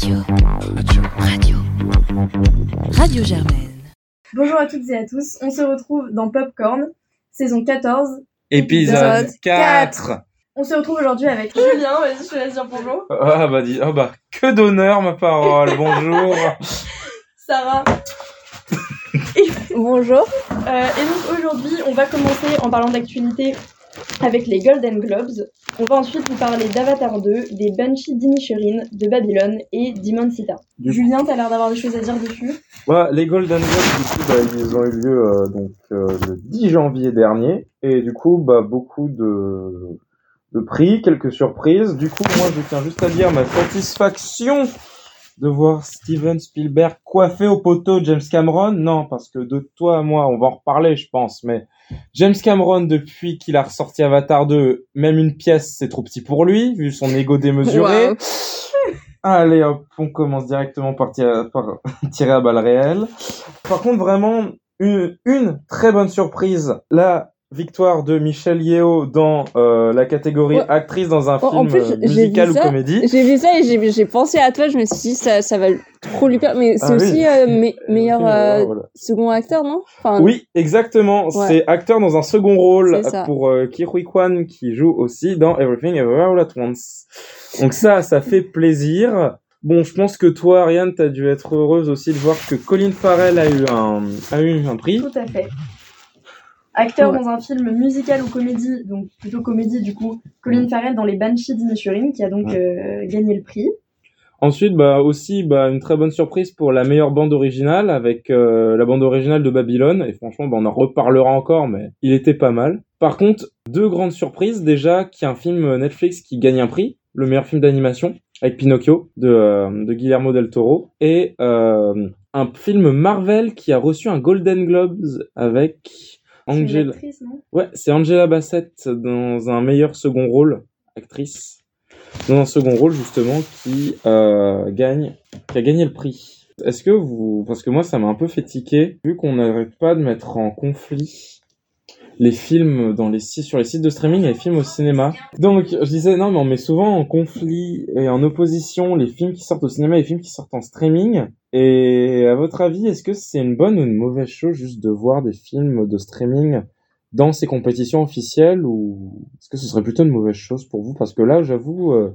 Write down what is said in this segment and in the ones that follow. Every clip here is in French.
Radio. Radio. Radio. Radio Germaine. Bonjour à toutes et à tous, on se retrouve dans Popcorn, saison 14. Épisode 4 On se retrouve aujourd'hui avec Julien, vas-y, je te laisse dire bonjour. Ah bah, dis, ah bah que d'honneur ma parole, bonjour Sarah. Bonjour. Euh, et donc aujourd'hui, on va commencer en parlant d'actualité avec les Golden Globes. On va ensuite vous parler d'Avatar 2, des Banshees d'Inisherin, de Babylone et d'Imon Sita. Du Julien, t'as l'air d'avoir des choses à dire dessus. Ouais, les Golden Globes, du coup, bah, ils ont eu lieu euh, donc euh, le 10 janvier dernier, et du coup, bah, beaucoup de, de prix, quelques surprises. Du coup, moi, je tiens juste à dire ma satisfaction de voir Steven Spielberg coiffé au poteau James Cameron. Non, parce que de toi à moi, on va en reparler, je pense, mais James Cameron, depuis qu'il a ressorti Avatar 2, même une pièce, c'est trop petit pour lui, vu son ego démesuré. Wow. Allez hop, on commence directement par tirer, par tirer à balles réelles. Par contre, vraiment, une, une très bonne surprise. La victoire de Michelle Yeo dans euh, la catégorie Ouais. actrice dans un En- film plus, euh, musical ou ça. comédie. J'ai vu ça et j'ai j'ai pensé à toi, je me suis dit ça, ça va trop lui plaire. Mais c'est Ah oui. aussi euh, me- meilleur euh, Voilà. second acteur, non? Enfin, Oui, exactement. Ouais. C'est acteur dans un second rôle pour euh, Ki Hui Kwan qui joue aussi dans Everything Everywhere All at Once. Donc ça, ça fait plaisir. Bon, je pense que toi, Ariane, t'as dû être heureuse aussi de voir que Colin Farrell a eu un, a eu un prix. Tout à fait. Acteur Ouais. dans un film musical ou comédie, donc plutôt comédie du coup, Colin Farrell dans les Banshees d'Inisherin, qui a donc euh, gagné le prix. Ensuite, bah aussi, bah une très bonne surprise pour la meilleure bande originale avec euh, la bande originale de Babylone. Et franchement, bah, on en reparlera encore, mais il était pas mal. Par contre, deux grandes surprises. Déjà, qu'il y a un film Netflix qui gagne un prix, le meilleur film d'animation, avec Pinocchio de, euh, de Guillermo del Toro, et euh, un film Marvel qui a reçu un Golden Globes avec Angela. actrice, non? Ouais, c'est Angela Bassett dans un meilleur second rôle, actrice, dans un second rôle justement qui euh, gagne, qui a gagné le prix. Est-ce que vous, parce que moi ça m'a un peu fait tiquer, vu qu'on n'arrête pas de mettre en conflit les films dans les sites, sur les sites de streaming et les films au cinéma. Donc je disais non mais on met souvent en conflit et en opposition les films qui sortent au cinéma et les films qui sortent en streaming. Et à votre avis, est-ce que c'est une bonne ou une mauvaise chose juste de voir des films de streaming dans ces compétitions officielles ou est-ce que ce serait plutôt une mauvaise chose pour vous? Parce que là, j'avoue, euh,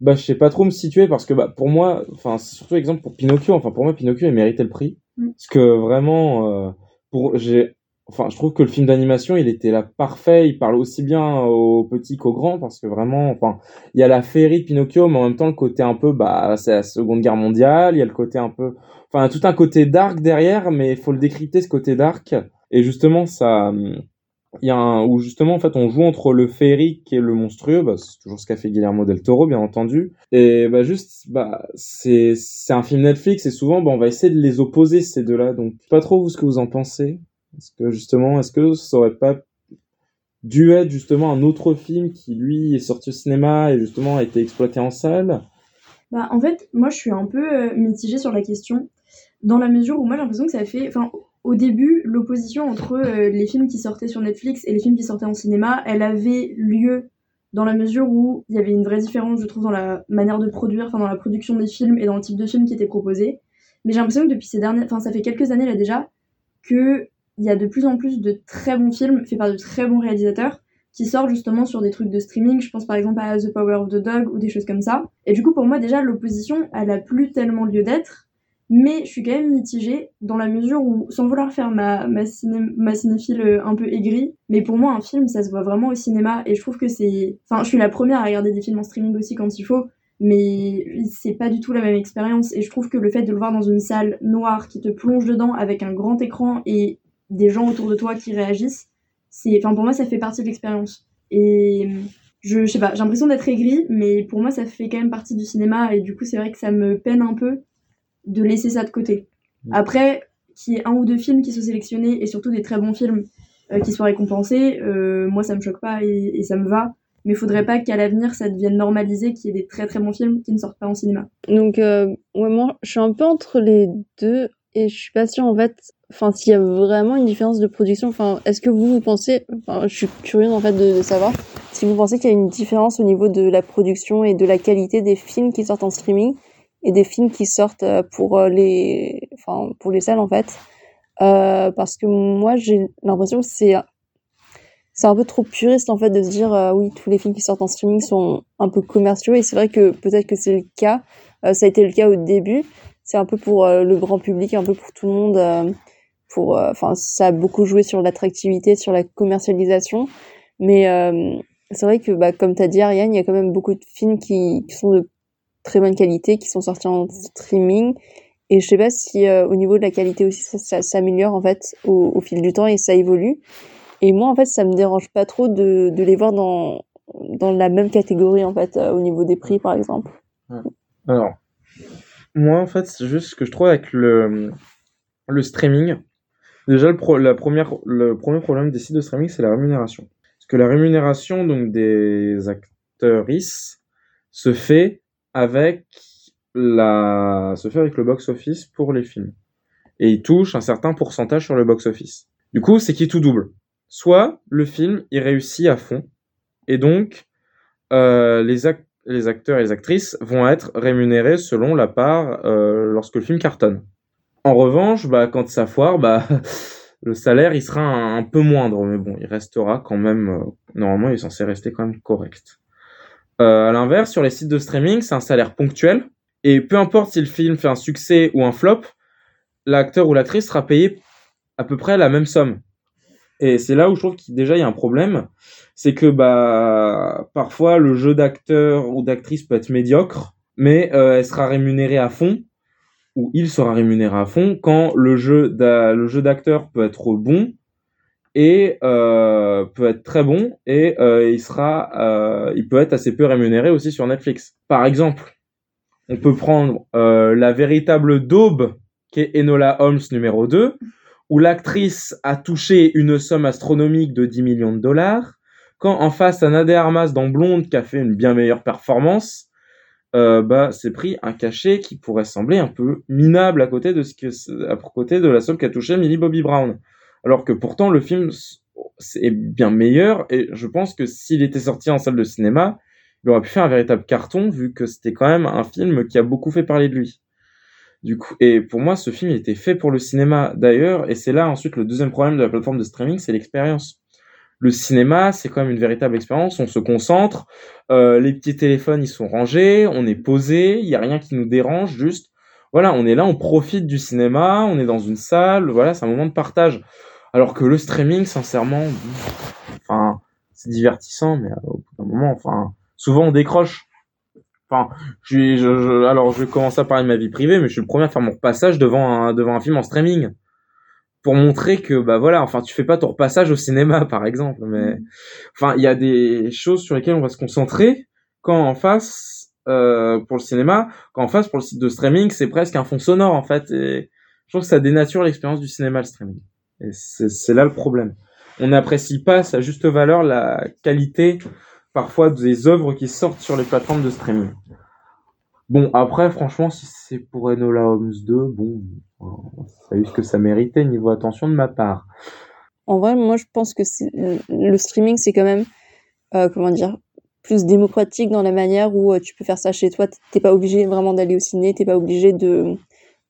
bah, je sais pas trop me situer parce que bah, pour moi, enfin, c'est surtout exemple pour Pinocchio. Enfin, pour moi, Pinocchio, il méritait le prix. Mm. Parce que vraiment, euh, pour, j'ai, enfin, je trouve que le film d'animation, il était là parfait. Il parle aussi bien aux petits qu'aux grands parce que vraiment, enfin, il y a la féerie de Pinocchio, mais en même temps, le côté un peu, bah, c'est la Seconde Guerre mondiale. Il y a le côté un peu, enfin, tout un côté dark derrière, mais il faut le décrypter ce côté dark. Et justement, ça, il y a un, où justement, en fait, on joue entre le féerique et le monstrueux. Bah, c'est toujours ce qu'a fait Guillermo del Toro, bien entendu. Et bah, juste, bah, c'est, c'est un film Netflix et souvent, bah, on va essayer de les opposer, ces deux-là. Donc, pas trop vous ce que vous en pensez. Est-ce que, justement, est-ce que ça aurait pas dû être, justement, un autre film qui, lui, est sorti au cinéma et, justement, a été exploité en salle? Bah, en fait, moi, je suis un peu euh, mitigée sur la question, dans la mesure où moi, j'ai l'impression que ça fait... Enfin, au début, l'opposition entre euh, les films qui sortaient sur Netflix et les films qui sortaient en cinéma, elle avait lieu dans la mesure où il y avait une vraie différence, je trouve, dans la manière de produire, enfin, dans la production des films et dans le type de film qui était proposé. Mais j'ai l'impression que depuis ces dernières... Enfin, ça fait quelques années, là, déjà, que il y a de plus en plus de très bons films faits par de très bons réalisateurs qui sortent justement sur des trucs de streaming. Je pense par exemple à The Power of the Dog ou des choses comme ça. Et du coup, pour moi, déjà, l'opposition, elle a plus tellement lieu d'être. Mais je suis quand même mitigée dans la mesure où, sans vouloir faire ma, ma, ciné, ma cinéphile euh, un peu aigrie, mais pour moi, un film, ça se voit vraiment au cinéma. Et je trouve que c'est. Enfin, je suis la première à regarder des films en streaming aussi quand il faut. Mais c'est pas du tout la même expérience. Et je trouve que le fait de le voir dans une salle noire qui te plonge dedans avec un grand écran et des gens autour de toi qui réagissent, c'est. Enfin, pour moi, ça fait partie de l'expérience. Et je, je sais pas, j'ai l'impression d'être aigrie, mais pour moi, ça fait quand même partie du cinéma. Et du coup, c'est vrai que ça me peine un peu de laisser ça de côté. Mm. Après, qu'il y ait un ou deux films qui soient sélectionnés et surtout des très bons films euh, qui soient récompensés, euh, moi ça me choque pas et, et ça me va. Mais il faudrait pas qu'à l'avenir ça devienne normalisé qu'il y ait des très très bons films qui ne sortent pas en cinéma. Donc, euh, ouais, moi, je suis un peu entre les deux et je suis pas sûre, en fait, enfin, s'il y a vraiment une différence de production. Enfin, est-ce que vous, vous pensez, enfin, je suis curieuse, en fait, de, savoir si vous pensez qu'il y a une différence au niveau de la production et de la qualité des films qui sortent en streaming et des films qui sortent euh, pour euh, les, enfin pour les salles en fait, euh, parce que moi j'ai l'impression que c'est c'est un peu trop puriste en fait de se dire euh, oui tous les films qui sortent en streaming sont un peu commerciaux. Et c'est vrai que peut-être que c'est le cas, ça a été le cas au début, c'est un peu pour euh, le grand public, un peu pour tout le monde, euh, pour enfin ça a beaucoup joué sur l'attractivité, sur la commercialisation, mais euh, c'est vrai que bah, comme tu as dit Ariane, il y a quand même beaucoup de films qui, sont de très bonne qualité, qui sont sortis en streaming. Et je sais pas si euh, au niveau de la qualité aussi, ça, s'améliore en fait au, fil du temps et ça évolue. Et moi, en fait, ça me dérange pas trop de, les voir dans, dans la même catégorie, en fait, euh, au niveau des prix, par exemple. Alors, moi, en fait, c'est juste ce que je trouve avec le, le streaming. Déjà, le, pro- la première, le premier problème des sites de streaming, c'est la rémunération. Parce que la rémunération donc des actrices se fait avec la, se fait avec le box-office pour les films. Et ils touchent un certain pourcentage sur le box-office. Du coup, c'est qui tout double? Soit le film, il réussit à fond, et donc euh, les, ac- les acteurs et les actrices vont être rémunérés selon la part euh, lorsque le film cartonne. En revanche, bah, quand ça foire, bah, le salaire il sera un, peu moindre, mais bon, il restera quand même. euh, normalement, il est censé rester quand même correct. Euh, à l'inverse, sur les sites de streaming, c'est un salaire ponctuel, et peu importe si le film fait un succès ou un flop, l'acteur ou l'actrice sera payé à peu près la même somme. Et c'est là où je trouve qu'il déjà il y a un problème, c'est que bah parfois le jeu d'acteur ou d'actrice peut être médiocre, mais euh, elle sera rémunérée à fond ou il sera rémunéré à fond quand le jeu le jeu d'acteur peut être bon et euh, peut être très bon et euh, il sera il peut être assez peu rémunéré aussi sur Netflix. Par exemple, on peut prendre la véritable daube qui est Enola Holmes numéro 2 où l'actrice a touché une somme astronomique de 10 millions de dollars, quand en face à Nadia Armas dans Blonde qui a fait une bien meilleure performance, euh, bah c'est pris un cachet qui pourrait sembler un peu minable à côté de ce que à côté de la somme qu'a touché Millie Bobby Brown. Alors que pourtant le film est bien meilleur et je pense que s'il était sorti en salle de cinéma, il aurait pu faire un véritable carton vu que c'était quand même un film qui a beaucoup fait parler de lui. Du coup, et pour moi, ce film il était fait pour le cinéma d'ailleurs, et c'est là ensuite le deuxième problème de la plateforme de streaming, c'est l'expérience. Le cinéma, c'est quand même une véritable expérience. On se concentre, euh, les petits téléphones ils sont rangés, on est posé, il y a rien qui nous dérange, juste voilà, on est là, on profite du cinéma, on est dans une salle, voilà, c'est un moment de partage. Alors que le streaming, sincèrement, enfin, c'est divertissant, mais au bout d'un moment, enfin, souvent on décroche. Enfin, je, suis- je, je- alors je vais commencer à parler de ma vie privée, mais je suis le premier à faire mon repassage devant un, devant un film en streaming. Pour montrer que, bah voilà, enfin, tu fais pas ton repassage au cinéma, par exemple, mais, enfin, il y a des choses sur lesquelles on va se concentrer quand en face, euh, pour le cinéma, quand en face, pour le site de streaming, c'est presque un fond sonore, en fait, et je trouve que ça dénature l'expérience du cinéma, le streaming. Et c'est là le problème. On n'apprécie pas sa juste valeur la qualité parfois des œuvres qui sortent sur les plateformes de streaming. Bon, après, franchement, si c'est pour Enola Holmes 2, bon, ça a eu ce que ça méritait niveau attention de ma part. En vrai, moi, je pense que le streaming, c'est quand même, euh, comment dire, plus démocratique dans la manière où euh, tu peux faire ça chez toi. T'es pas obligé vraiment d'aller au ciné, t'es pas obligé de,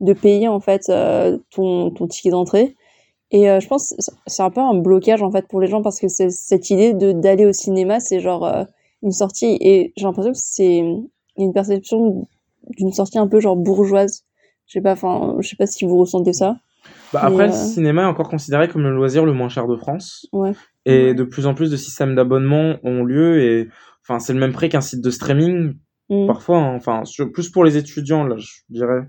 de payer, en fait, euh, ton, ton ticket d'entrée. Et euh, je pense que c'est un peu un blocage, en fait, pour les gens parce que c'est cette idée de d'aller au cinéma, c'est genre euh, une sortie. Et j'ai l'impression que c'est une perception d'une sortie un peu genre bourgeoise. Je sais pas, enfin, je sais pas si vous ressentez ça. Bah, après, le euh, cinéma est encore considéré comme le loisir le moins cher de France. Ouais. Et de plus en plus de systèmes d'abonnement ont lieu et, enfin, c'est le même prix qu'un site de streaming Mm. parfois, hein. enfin, sur- plus pour les étudiants, là, je dirais,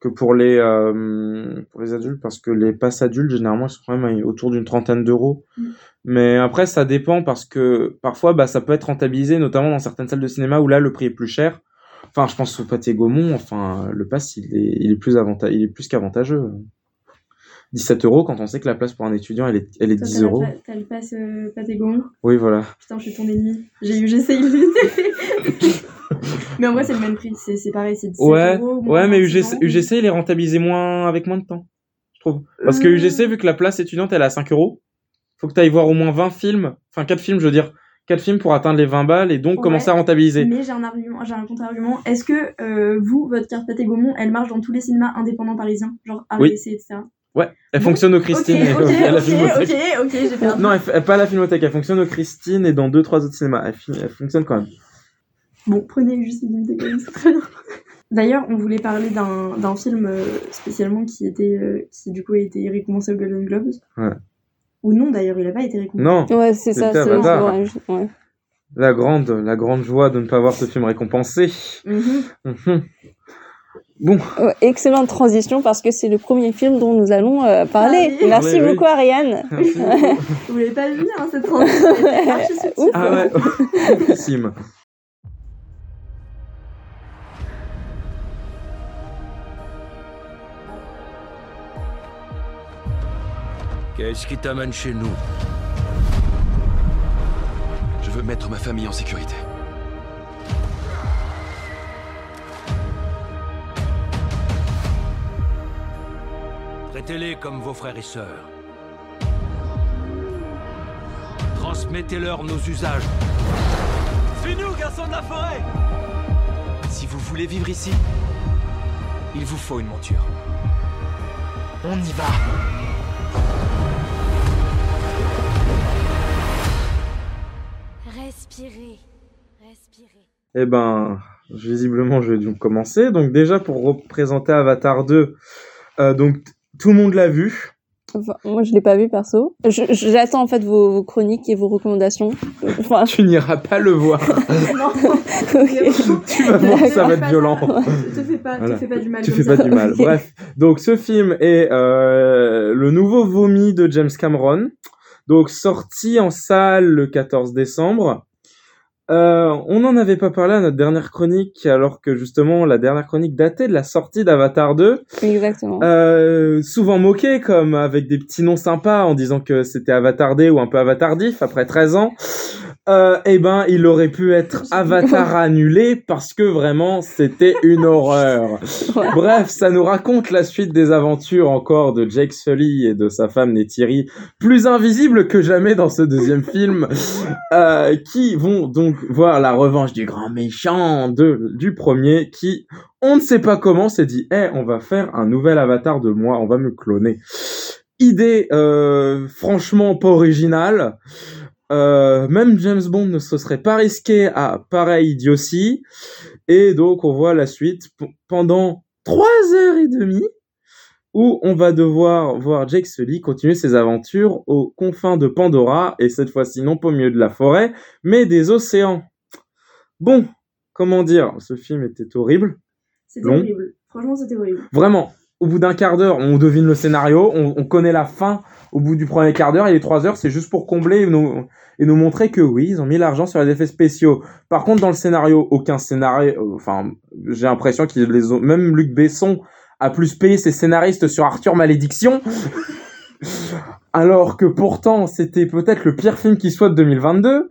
que pour les, euh, pour les adultes, parce que les passes adultes, généralement, ils sont quand même autour d'une trentaine d'euros. Mm. Mais après, ça dépend parce que parfois, bah, ça peut être rentabilisé, notamment dans certaines salles de cinéma où là, le prix est plus cher. Enfin, je pense au Pâté Gaumont, enfin, le pass, il est, il est plus avantageux, il est plus qu'avantageux. 17 euros quand on sait que la place pour un étudiant, elle est, elle est Toi, 10 t'as la euros. T'as le pass euh, Pâté Gaumont? Oui, voilà. Putain, je suis ton ennemi. J'ai eu GC Mais en vrai, c'est le même prix. C'est pareil, c'est 17 Ouais, euros. ouais, mais 26 UGC, il est rentabilisé moins, avec moins de temps, je trouve. Parce que Euh. UGC, vu que la place étudiante, elle est à 5 euros, faut que tu ailles voir au moins 20 films, enfin 4 films, je veux dire, quatre films pour atteindre les 20 balles et donc Ouais. commencer à rentabiliser. Mais j'ai un argument, j'ai un contre-argument. Est-ce que euh, vous, votre carte Pathé Gaumont, elle marche dans tous les cinémas indépendants parisiens, genre Oui. AVC, etc. Ouais, elle fonctionne au Christine et à la Filmothèque. ok, ok, j'ai. Non, elle pas à la Filmothèque, elle fonctionne au Christine et dans deux trois autres cinémas. Elle fonctionne quand même. Bon, prenez juste une minute quand même, c'est très bien. D'ailleurs, on voulait parler d'un d'un film euh, spécialement qui était, euh, qui du coup a été récompensé aux Golden Globes. Ouais. Ou non, d'ailleurs, il a pas été récompensé. Non, Ouais, c'est ça, c'est ouais, la grande, la grande joie de ne pas voir ce film récompensé. Mhm. Bon, excellente transition parce que c'est le premier film dont nous allons euh, parler. Ah oui. Merci Oui, oui. beaucoup, Ariane. merci. Vous l'avez pas vu, hein, cette transition? Ouf. Ah ouais, Sim. Qu'est-ce qui t'amène chez nous Je veux mettre ma famille en sécurité. Traitez-les comme vos frères et sœurs. Transmettez-leur nos usages. Suis-nous, garçons de la forêt Si vous voulez vivre ici, Il vous faut une monture. on y va. Respirez. Respirez. Eh ben, visiblement, je vais donc commencer. Donc déjà, pour représenter Avatar 2, euh, donc tout le monde l'a vu. Enfin, moi, je l'ai pas vu perso. J'attends en fait vos, vos chroniques et vos recommandations. Enfin, Tu n'iras pas le voir. Non, tu vas voir, ça va être violent. te fais pas, Voilà. te fais pas du mal Tu fais ça. pas du mal. Bref, donc ce film est euh, le nouveau vomi de James Cameron. Donc sorti en salle le 14 décembre. Euh, on n'en avait pas parlé à notre dernière chronique, alors que justement la dernière chronique datait de la sortie d'Avatar 2. Exactement. Euh, souvent moqué, comme avec des petits noms sympas, en disant que c'était Avatardé ou un peu Avatardif après 13 ans. Euh, eh ben, il aurait pu être Avatar annulé parce que vraiment, c'était une horreur. Ouais. Bref, ça nous raconte la suite des aventures encore de Jake Sully et de sa femme Neytiri, plus invisibles que jamais dans ce deuxième film, euh, qui vont donc voir la revanche du grand méchant de, du premier, qui, on ne sait pas comment, s'est dit, eh, on va faire un nouvel avatar de moi, on va me cloner. Idée, euh, franchement pas originale. Euh, même James Bond ne se serait pas risqué à pareille idiotie. Et donc, on voit la suite pendant trois heures et demie où on va devoir voir Jake Sully continuer ses aventures aux confins de Pandora et cette fois-ci non pas au milieu de la forêt, mais des océans. Bon, comment dire, ce film était horrible. C'était horrible. Franchement, c'était horrible. Vraiment, au bout d'un quart d'heure, on devine le scénario, on, on connaît la fin au bout du premier quart d'heure, et les trois heures, c'est juste pour combler et nous, et nous montrer que oui, ils ont mis l'argent sur les effets spéciaux. Par contre, dans le scénario, aucun scénario, euh, enfin, j'ai l'impression qu'ils les ont, même Luc Besson a plus payé ses scénaristes sur Arthur Malédiction. Alors que pourtant, c'était peut-être le pire film qui soit de 2022.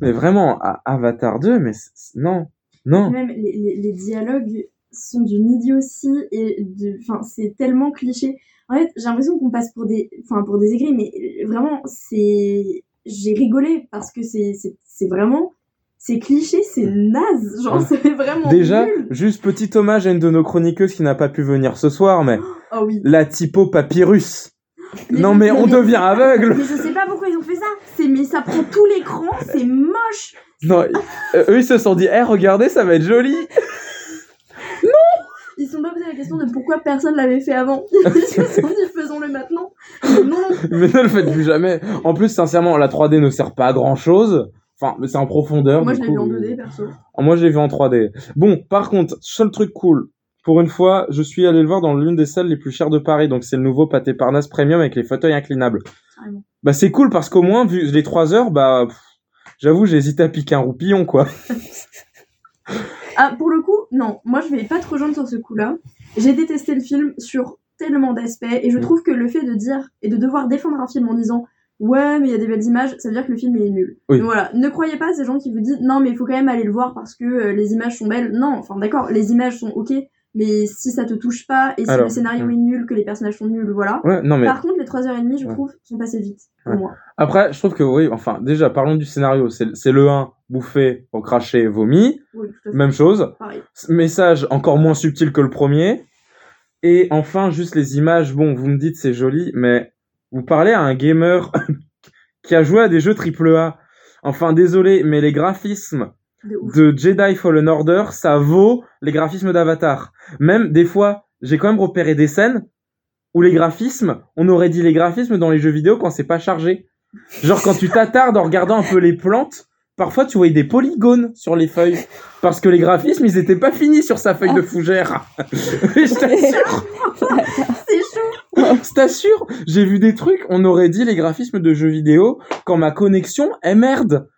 Mais vraiment, Avatar 2, mais non, non. Même les, dialogues sont d'une idiotie et enfin, c'est tellement cliché. En fait, j'ai l'impression qu'on passe pour des, enfin, pour des aigris, mais vraiment, c'est, j'ai rigolé parce que c'est, c'est, vraiment, c'est cliché, c'est naze, genre, Ouais. c'est vraiment Déjà, nul. juste petit hommage à une de nos chroniqueuses qui n'a pas pu venir ce soir, mais Oh oui. la typo papyrus. Mais non mais on devient aveugle. Mais je sais pas pourquoi ils ont fait ça. C'est, mais ça prend tout l'écran, c'est moche. Non, euh, eux ils se sont dit, eh regardez, ça va être joli. Ils se sont pas posé la question de pourquoi personne l'avait fait avant. Ils se sont dit, faisons-le maintenant. Mais non. mais ne le faites plus jamais. En plus, sincèrement, la 3D ne sert pas à grand chose. Enfin, mais c'est en profondeur. Moi, je l'ai vu en 2D, perso. Ah, Moi, je l'ai vu en 3D. Bon, par contre, seul truc cool. Pour une fois, je suis allé le voir dans l'une des salles les plus chères de Paris. Donc, c'est le nouveau Pâté Parnasse Premium avec les fauteuils inclinables. Carrément. Bah, c'est cool parce qu'au moins, vu les 3 heures, bah, j'avoue, j'ai hésité à piquer un roupillon, quoi. Ah, pour le coup, non, moi je vais pas te rejoindre sur ce coup-là. J'ai détesté le film sur tellement d'aspects et je Mm. trouve que le fait de dire et de devoir défendre un film en disant ouais, mais il y a des belles images, ça veut dire que le film il est nul. Oui. Donc voilà, ne croyez pas à ces gens qui vous disent non, mais il faut quand même aller le voir parce que euh, les images sont belles. Non, enfin d'accord, les images sont ok, mais si ça te touche pas et si Alors, le scénario hmm. est nul, que les personnages sont nuls, voilà. Ouais, non, mais Par contre, les 3h30, je Ouais. trouve, sont passées vite pour moi. après, je trouve que oui, enfin, déjà, parlons du scénario. C'est le 1, bouffé, recraché, vomi. Oui. Même chose. Pareil. Message encore moins subtil que le premier. Et enfin, juste les images. Bon, vous me dites c'est joli, mais vous parlez à un gamer qui a joué à des jeux AAA. Enfin, désolé, mais les graphismes De Jedi Fallen Order, ça vaut les graphismes d'Avatar. Même des fois, j'ai quand même repéré des scènes où les graphismes, on aurait dit les graphismes dans les jeux vidéo quand c'est pas chargé. Genre quand tu t'attardes en regardant un peu les plantes, parfois tu voyais des polygones sur les feuilles parce que les graphismes ils étaient pas finis sur sa feuille de fougère. je t'assure, C'est chaud. je t'assure, j'ai vu des trucs, on aurait dit les graphismes de jeux vidéo quand ma connexion est merde.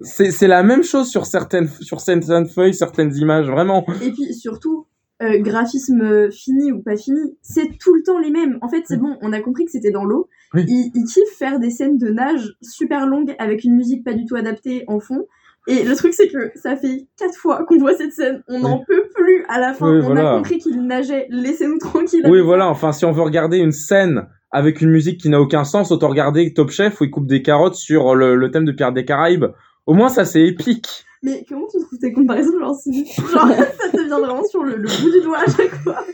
C'est c'est la même chose sur certaines sur certaines feuilles, certaines images, vraiment. Et puis surtout, euh, graphisme euh, fini ou pas fini, c'est tout le temps les mêmes. En fait, c'est Oui. bon, on a compris que c'était dans l'eau. Oui. Ils, ils kiffent faire des scènes de nage super longues avec une musique pas du tout adaptée en fond. Et le truc, c'est que ça fait quatre fois qu'on voit cette scène. On n'en peut plus à la fin. On voilà. a compris qu'il nageait. Laissez-nous tranquilles. Oui, voilà. Enfin, si on veut regarder une scène avec une musique qui n'a aucun sens, autant regarder Top Chef où il coupe des carottes sur le, le thème de Pierre des Caraïbes. Au moins, ça, c'est épique. Mais comment tu trouves ces comparaisons Genre, ça te vient vraiment sur le, le bout du doigt à chaque fois.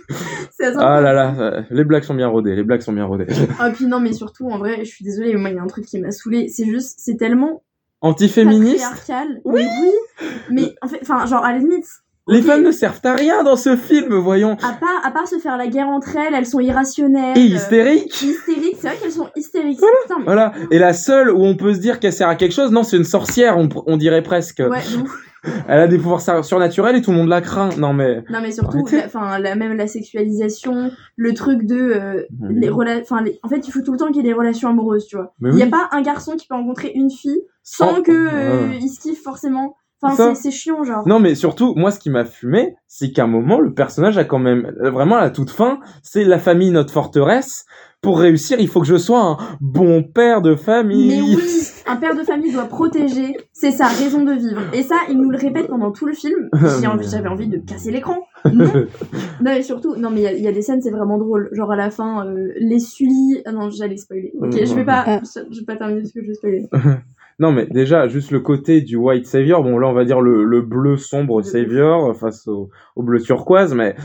C'est Ah là là, euh, les blagues sont bien rodées. Les blagues sont bien rodées. Ah, puis non, mais surtout, en vrai, je suis désolée, mais moi, il y a un truc qui m'a saoulée. C'est juste, c'est tellement Antiféministe. patriarcal. Oui. Oui. Mais en fait, enfin, genre, à la limite, Les femmes ne servent à rien dans ce film, voyons. à part, à part se faire la guerre entre elles, elles sont irrationnelles. Et euh, hystérique. hystériques, c'est vrai qu'elles sont hystériques. Putain, mais- Voilà. Et la seule où on peut se dire qu'elle sert à quelque chose, non, c'est une sorcière, on, on dirait presque. Ouais. Elle a des pouvoirs sur- surnaturels et tout le monde la craint. Non, mais. Non, mais surtout, enfin, même la sexualisation, le truc de, euh, les enfin, les- en fait, il faut tout le temps qu'il y ait des relations amoureuses, tu vois. Il y a pas un garçon qui peut rencontrer une fille sans Sans- que, euh, il se kiffe forcément. Enfin, c'est chiant, genre. Non, mais surtout, moi, ce qui m'a fumé, c'est qu'à un moment, le personnage a quand même, euh, vraiment, à la toute fin, c'est la famille, notre forteresse. Pour réussir, il faut que je sois un bon père de famille. Mais oui, un père de famille doit protéger, c'est sa raison de vivre. Et ça, il nous le répète pendant tout le film. Envie- J'avais envie de casser l'écran. Non. non, et surtout, non, mais il y a- il y, a des scènes, c'est vraiment drôle. Genre à la fin, euh, les Sully. Ah non, j'allais spoiler. Ok, je vais pas, Ah. je vais pas terminer ce que je vais spoiler. Non, mais déjà, juste le côté du white savior, bon, là, on va dire le, le bleu sombre savior face au, au bleu turquoise, mais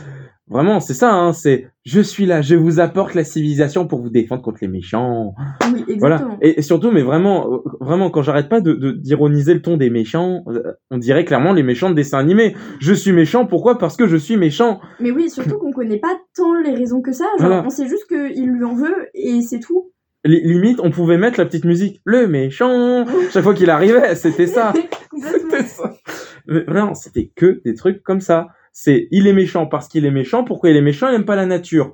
vraiment, c'est ça, hein, c'est je suis là, je vous apporte la civilisation pour vous défendre contre les méchants. Oui, exactement. Voilà. Et, et surtout, mais vraiment, euh, vraiment, quand j'arrête pas de de- d'ironiser le ton des méchants, euh, on dirait clairement les méchants de dessins animés. Je suis méchant, pourquoi? Parce que je suis méchant. Mais oui, surtout qu'on connaît pas tant les raisons que ça. Genre, Voilà. on sait juste qu'il lui en veut et c'est tout. Li- limite, on pouvait mettre la petite musique, le méchant. Chaque fois qu'il arrivait, c'était ça. C'était ça. Mais vraiment, c'était que des trucs comme ça. C'est il est méchant parce qu'il est méchant. Pourquoi il est méchant? Il aime pas la nature.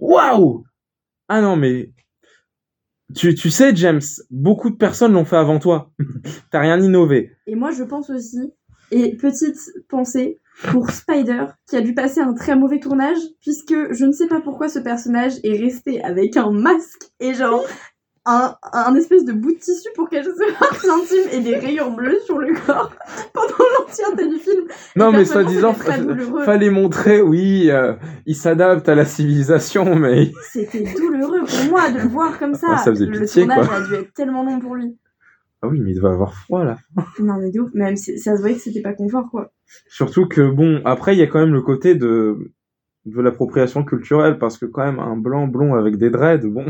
Waouh Ah non, mais tu, tu sais, James, beaucoup de personnes l'ont fait avant toi. T'as rien innové. Et moi, je pense aussi, et petite pensée pour Spider, qui a dû passer un très mauvais tournage, puisque je ne sais pas pourquoi ce personnage est resté avec un masque et genre un, un espèce de bout de tissu pour cacher ses parties intimes et des rayures bleues sur le corps pendant l'entièreté du film. Non, Et mais soi-disant, fallait montrer, oui, euh, il s'adapte à la civilisation, mais C'était douloureux pour moi de le voir comme ça. Ah, ça faisait le pitié, tournage quoi. a dû être tellement long pour lui. Ah oui, mais il devait avoir froid là. Non, mais de ouf, même c'est- ça se voyait que c'était pas confort, quoi. Surtout que bon, après il y a quand même le côté de de l'appropriation culturelle parce que quand même un blanc blond avec des dreads, bon.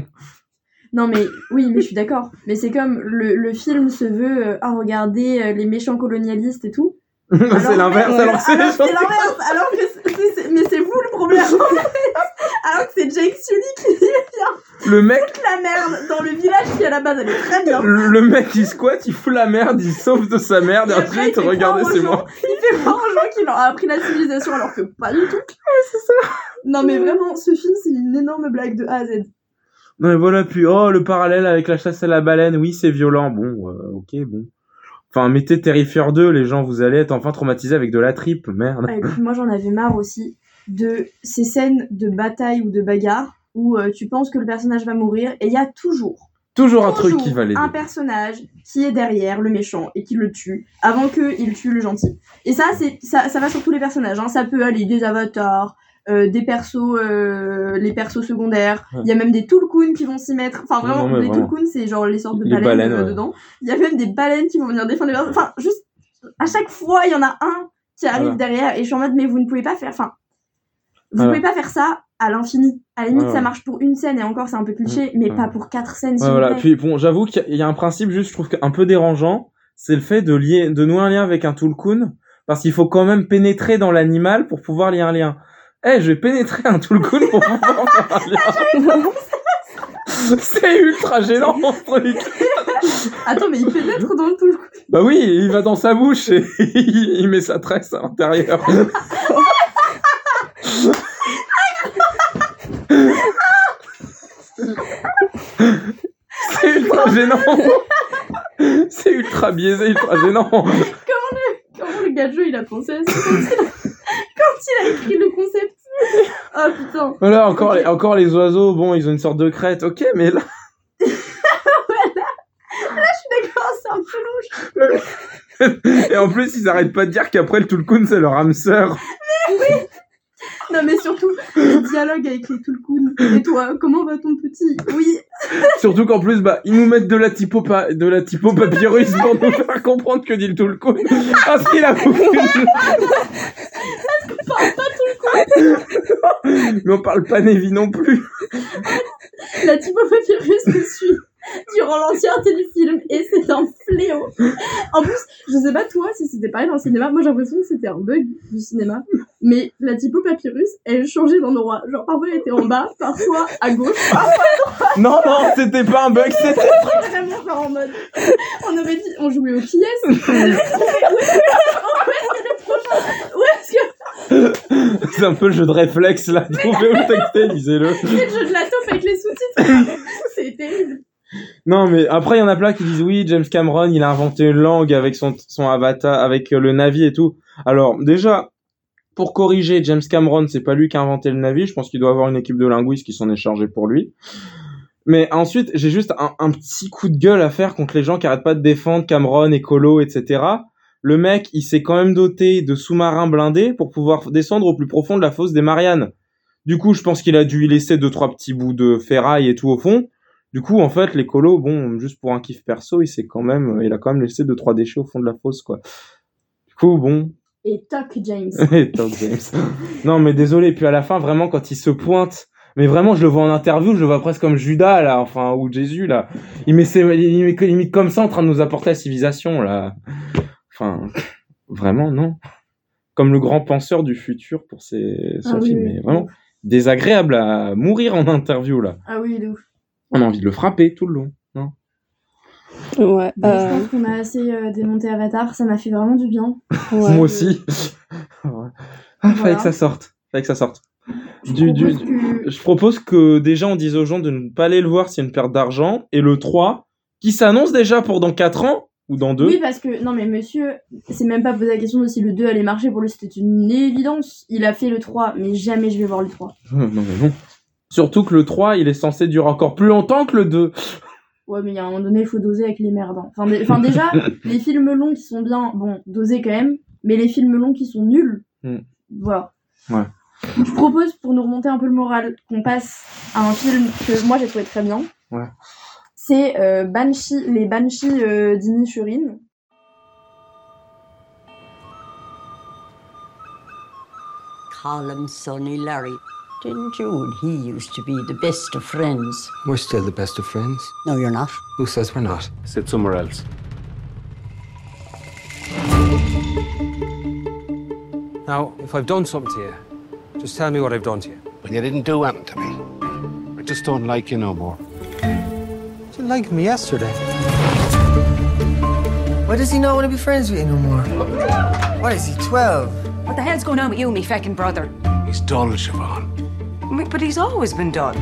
Non, mais oui, mais je suis d'accord. Mais c'est comme le, le film se veut euh, ah, regarder euh, les méchants colonialistes et tout. c'est l'inverse, ouais, alors les c'est l'inverse, alors que c'est- mais c'est vous le problème. alors que c'est Jake Sully qui le mec fout la merde dans le village qui à la base elle est très bien. le mec il squatte, il fout la merde, il sauve de sa merde et ensuite regardez c'est moi. Il fait croire aux gens qu'il a appris la civilisation alors que pas du tout. c'est ça. Non mais vraiment, ce film c'est une énorme blague de A à Z. Non mais voilà, puis oh le parallèle avec la chasse à la baleine, oui c'est violent, bon, euh, ok bon. Enfin mettez Terrifier 2, les gens vous allez être enfin traumatisés avec de la tripe, merde. Et puis moi j'en avais marre aussi de ces scènes de bataille ou de bagarre où euh, tu penses que le personnage va mourir et il y a toujours, Toujours un truc qui va l'aider. un personnage qui est derrière le méchant et qui le tue avant qu'il tue le gentil. Et ça, c'est ça, ça va sur tous les personnages. Hein. Ça peut aller des avatars, euh, des persos, euh, les persos secondaires. Il y a même des Tulkun qui vont s'y mettre. Enfin, vraiment, Non, les. Tulkun, c'est genre les sortes de Les baleines, baleines, euh, ouais. dedans. Il y a même des baleines qui vont venir défendre les personnes. Enfin, juste, à chaque fois, il y en a un qui arrive Voilà. derrière et je suis en mode, mais vous ne pouvez pas faire, enfin, vous Voilà. pouvez pas faire ça à l'infini. À la limite, Ouais, ça marche pour une scène et encore, c'est un peu cliché, mais pas pour quatre scènes, voilà. Puis bon, j'avoue qu'il y a- il y a un principe juste, je trouve un peu dérangeant, c'est le fait de lier, de nouer un lien avec un Tulkun, parce qu'il faut quand même pénétrer dans l'animal pour pouvoir lier un lien. Eh, je vais pénétrer un Tulkun pour pouvoir faire un lien. C'est ultra gênant, ce truc. Attends, mais il pénètre dans le tout. Bah oui, il va dans sa bouche et il il met sa tresse à l'intérieur. C'est ultra gênant. C'est ultra biaisé, ultra gênant. Comment le gars de jeu il a pensé à ça quand il a, quand il a écrit le concept. Oh putain. Voilà, encore les, encore les oiseaux, bon, ils ont une sorte de crête, ok, mais là, D'accord, c'est un peu louche. Et en plus, ils arrêtent pas de dire qu'après le Tulkun, c'est leur âme sœur. Non mais surtout, le dialogue avec les Tulkun. Et toi, comment va ton petit? Oui, Surtout qu'en plus, bah, ils nous mettent de la typo, pa- de la typo papyrus pour nous faire comprendre que dit le Tulkun. Ah, si, la aucune. Mais on parle pas Nevi non plus. la typo papyrus me suit durant l'entièreté du film et c'est un fléau. En plus, je sais pas toi si c'était pareil dans le cinéma, moi j'ai l'impression que c'était un bug du cinéma, mais la typo papyrus, elle changeait d'endroit. Genre parfois elle était en bas, parfois à gauche, parfois Non, non, c'était pas un bug, c'était... vraiment genre en mode. On aurait dit, on jouait au qui est Où est-ce que les prochains Où est-ce que C'est un peu le jeu de réflexe, là. Trouvez où texter, lisez-le. c'est le jeu de la taupe avec les sous-titres C'est terrible. Non, mais après, il y en a plein qui disent oui, James Cameron, il a inventé une langue avec son, son avatar, avec le Navi et tout. Alors, déjà, pour corriger, James Cameron, c'est pas lui qui a inventé le Navi. Je pense qu'il doit avoir une équipe de linguistes qui s'en est chargée pour lui. Mais ensuite, j'ai juste un, un petit coup de gueule à faire contre les gens qui arrêtent pas de défendre Cameron, écolo, etc. Le mec, il s'est quand même doté de sous-marins blindés pour pouvoir descendre au plus profond de la fosse des Mariannes. Du coup, je pense qu'il a dû y laisser deux, trois petits bouts de ferraille et tout au fond. Du coup, en fait, l'écolo, bon, juste pour un kiff perso, il s'est quand même, il a quand même laissé deux, trois déchets au fond de la fosse, quoi. Du coup, bon, Et toc, James. et Todd James. non, mais désolé. Puis à la fin, vraiment, quand il se pointe, mais vraiment, je le vois en interview, je le vois presque comme Judas, là, enfin, ou Jésus, là. Il met, ses, il met limite comme ça en train de nous apporter la civilisation, là. Enfin, vraiment, non. Comme le grand penseur du futur pour ses, son Ah film. oui. Mais vraiment, désagréable à mourir en interview, là. Ah oui, de ouf. On a envie de le frapper tout le long. Ouais. Mais Je euh, pense qu'on a assez euh, démonté Avatar, ça m'a fait vraiment du bien. ouais. Moi aussi. Ouais. Ah, fallait Voilà. que ça sorte. Fallait que ça sorte. Je Du- du- propose que- Je propose que déjà on dise aux gens de ne pas aller le voir s'il y a une perte d'argent. Et le 3, qui s'annonce déjà pour dans 4 ans ou dans 2. Oui, parce que, non mais monsieur, c'est même pas posé la question de si le 2 allait marcher, pour lui c'était une évidence. Il a fait le 3, mais jamais je vais voir le 3. non mais non. Surtout que le 3, il est censé durer encore plus longtemps que le 2. Ouais, mais il y a un moment donné, il faut doser avec les merdes. hein. Enfin, dé- enfin, déjà, les films longs qui sont bien, bon, doser quand même, mais les films longs qui sont nuls, Hmm. voilà. Ouais. Je propose, pour nous remonter un peu le moral, qu'on passe à un film que moi j'ai trouvé très bien. Ouais. C'est euh, Banshee, les Banshees euh, d'Inishurin. Sonny Larry. Didn't you and he used to be the best of friends? We're still the best of friends. No, you're not. Who says we're not? Sit somewhere else. Now, if I've done something to you, just tell me what I've done to you. Well, you didn't do anything to me. I just don't like you no more. You liked me yesterday. Why does he not want to be friends with you no more? What is he, 12? What the hell's going on with you, me feckin' brother? He's dull, Siobhan. But he's always been done.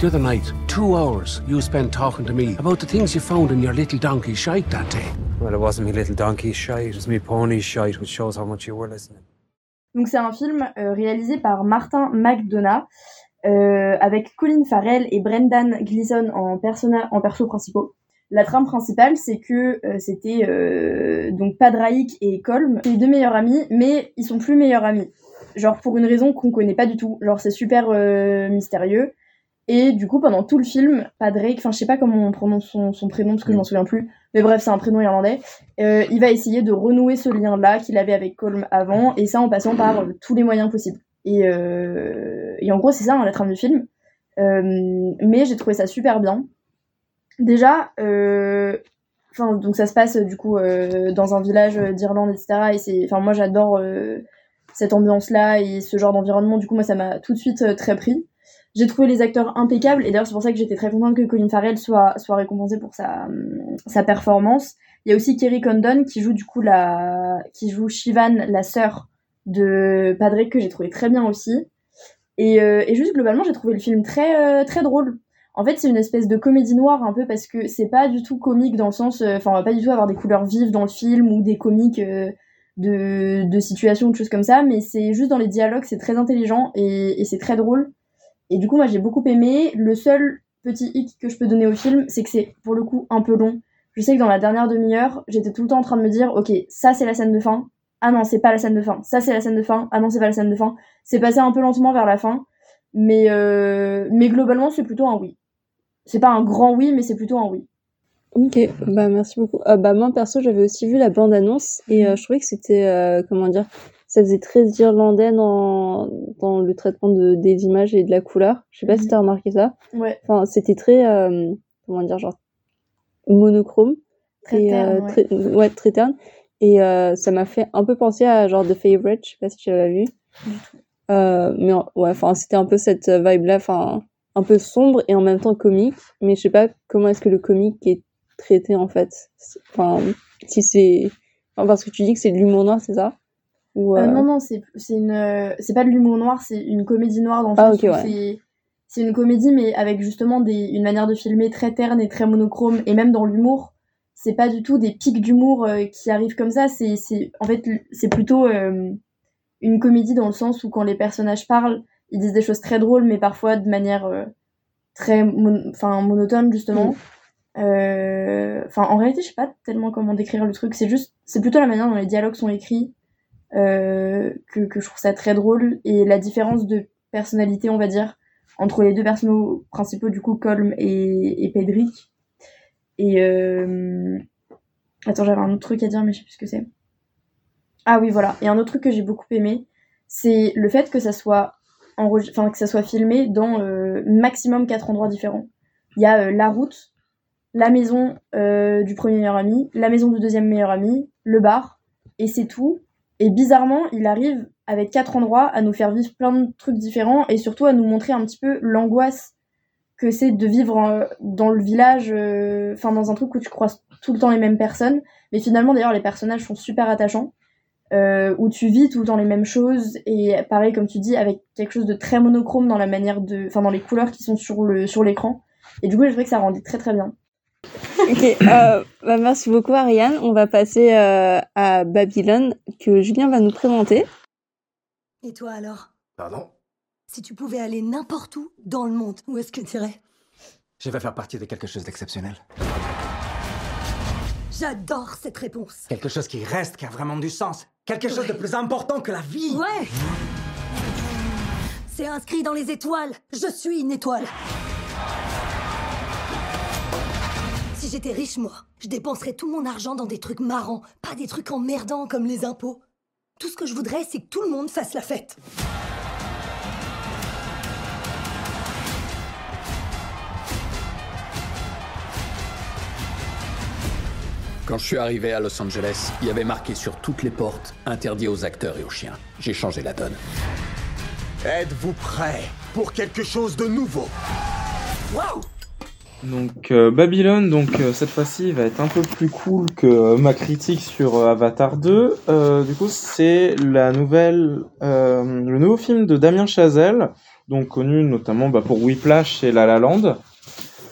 The other night, two hours you spent talking to me about the things you found in your little donkey shite that day. Well, it wasn't me little donkey shite, it was me pony shite, which shows how much you were listening. Donc c'est un film euh, réalisé par Martin McDonough. euh, avec Colin Farrell et Brendan Gleeson en, persona, en perso principaux. La trame principale, c'est que euh, c'était euh, donc Padraic et Colm, les deux meilleurs amis, mais ils sont plus meilleurs amis. Genre pour une raison qu'on connaît pas du tout. Genre c'est super euh, mystérieux. Et du coup, pendant tout le film, Padraic, enfin je sais pas comment on prononce son, son prénom parce que je m'en souviens plus, mais bref, c'est un prénom irlandais. Euh, il va essayer de renouer ce lien-là qu'il avait avec Colm avant, et ça en passant par euh, tous les moyens possibles. Et, euh, et en gros, c'est ça hein, la trame du film. Mais j'ai trouvé ça super bien. Déjà, enfin donc ça se passe du coup euh, dans un village d'Irlande, etc. Et c'est, enfin moi j'adore euh, cette ambiance-là et ce genre d'environnement. Du coup, moi ça m'a tout de suite euh, très pris. J'ai trouvé les acteurs impeccables et d'ailleurs c'est pour ça que j'étais très contente que Colin Farrell soit soit récompensé pour sa sa performance. Il y a aussi Kerry Condon qui joue du coup la qui joue Shivan, la sœur de Padraic que j'ai trouvé très bien aussi. Et, euh, et juste globalement, j'ai trouvé le film très euh, très drôle. En fait, c'est une espèce de comédie noire un peu parce que c'est pas du tout comique dans le sens, euh, enfin, on va pas du tout avoir des couleurs vives dans le film ou des comiques euh, de, de situations, de choses comme ça, mais c'est juste dans les dialogues, c'est très intelligent et, et c'est très drôle. Et du coup, moi, j'ai beaucoup aimé. Le seul petit hic que je peux donner au film, c'est que c'est pour le coup un peu long. Je sais que dans la dernière demi-heure, j'étais tout le temps en train de me dire, ok, ça c'est la scène de fin. Ah non, c'est pas la scène de fin. Ça c'est la scène de fin. Ah non, c'est pas la scène de fin. C'est passé un peu lentement vers la fin, mais euh, mais globalement, c'est plutôt un oui. C'est pas un grand oui, mais c'est plutôt un oui. Ok, bah merci beaucoup. Euh, bah moi perso j'avais aussi vu la bande annonce et euh, je trouvais que c'était euh, comment dire, ça faisait très irlandais dans dans le traitement de des images et de la couleur. Je sais pas si t'as remarqué ça. Ouais. Enfin c'était très euh, comment dire genre monochrome Très terne, ouais. très ouais très terne et euh, ça m'a fait un peu penser à genre The Favorite. Je sais pas si tu l'as vu. Euh, mais en- ouais enfin c'était un peu cette vibe là enfin un peu sombre et en même temps comique mais je sais pas comment est-ce que le comique est traité en fait enfin si c'est enfin, parce que tu dis que c'est de l'humour noir c'est ça? Ou Euh, euh, non, non, c'est c'est une, c'est pas de l'humour noir, c'est une comédie noire dans le Ah, ouais. c'est c'est une comédie mais avec justement des une manière de filmer très terne et très monochrome et même dans l'humour, c'est pas du tout des pics d'humour euh, qui arrivent comme ça, c'est c'est en fait c'est plutôt une comédie dans le sens où quand les personnages parlent, ils disent des choses très drôles mais parfois de manière très mon- enfin monotone justement. Euh, Enfin, en réalité, je sais pas tellement comment décrire le truc. C'est juste, c'est plutôt la manière dont les dialogues sont écrits euh, que, que je trouve ça très drôle et la différence de personnalité, on va dire, entre les deux personnages principaux, du coup, Colm et, et Pedrick. Et euh... attends, j'avais un autre truc à dire, mais je sais plus ce que c'est. Ah oui, voilà. Et un autre truc que j'ai beaucoup aimé, c'est le fait que ça soit enfin que ça soit filmé dans euh, maximum quatre endroits différents. Il y a euh, la route, la maison euh, du premier meilleur ami, la maison du deuxième meilleur ami, le bar, et c'est tout. Et bizarrement, il arrive avec quatre endroits à nous faire vivre plein de trucs différents et surtout à nous montrer un petit peu l'angoisse que c'est de vivre euh, dans le village, euh, enfin dans un truc où tu croises tout le temps les mêmes personnes. Mais finalement, d'ailleurs, les personnages sont super attachants, euh, où tu vis tout le temps les mêmes choses et pareil comme tu dis, avec quelque chose de très monochrome dans la manière de, enfin dans les couleurs qui sont sur le sur l'écran. Et du coup, je trouvais que ça rendait très très bien. Ok euh, bah, merci beaucoup Ariane on va passer euh, à Babylone que Julien va nous présenter Et toi alors? Pardon? Si tu pouvais aller n'importe où dans le monde, où est-ce que tu irais? Je vais faire partie de quelque chose d'exceptionnel. J'adore cette réponse. Quelque chose qui reste, qui a vraiment du sens. Quelque chose de plus important que la vie. Ouais C'est inscrit dans les étoiles. Je suis une étoile. J'étais riche, moi, je dépenserais tout mon argent dans des trucs marrants, pas des trucs emmerdants comme les impôts. Tout ce que je voudrais, c'est que tout le monde fasse la fête. Quand je suis arrivé à Los Angeles, il y avait marqué sur toutes les portes interdit aux acteurs et aux chiens. J'ai changé la donne. Êtes-vous prêt pour quelque chose de nouveau? Waouh Donc euh, Babylone, donc euh, cette fois-ci va être un peu plus cool que euh, ma critique sur euh, Avatar 2. Euh, du coup, c'est la nouvelle, le nouveau film de Damien Chazelle, donc connu notamment bah, pour Whiplash et La La Land.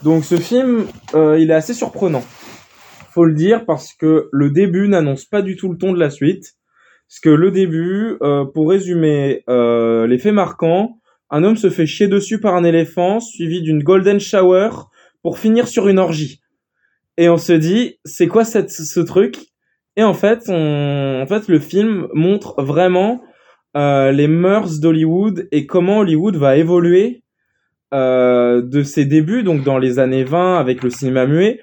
Donc ce film, il est assez surprenant, faut le dire, parce que le début n'annonce pas du tout le ton de la suite. Parce que le début, pour résumer les faits marquants, un homme se fait chier dessus par un éléphant, suivi d'une golden shower, pour finir sur une orgie. Et on se dit, c'est quoi cette, ce truc? Et en fait, on, en fait, le film montre vraiment euh, les mœurs d'Hollywood et comment Hollywood va évoluer euh, de ses débuts, donc dans les années 20 avec le cinéma muet,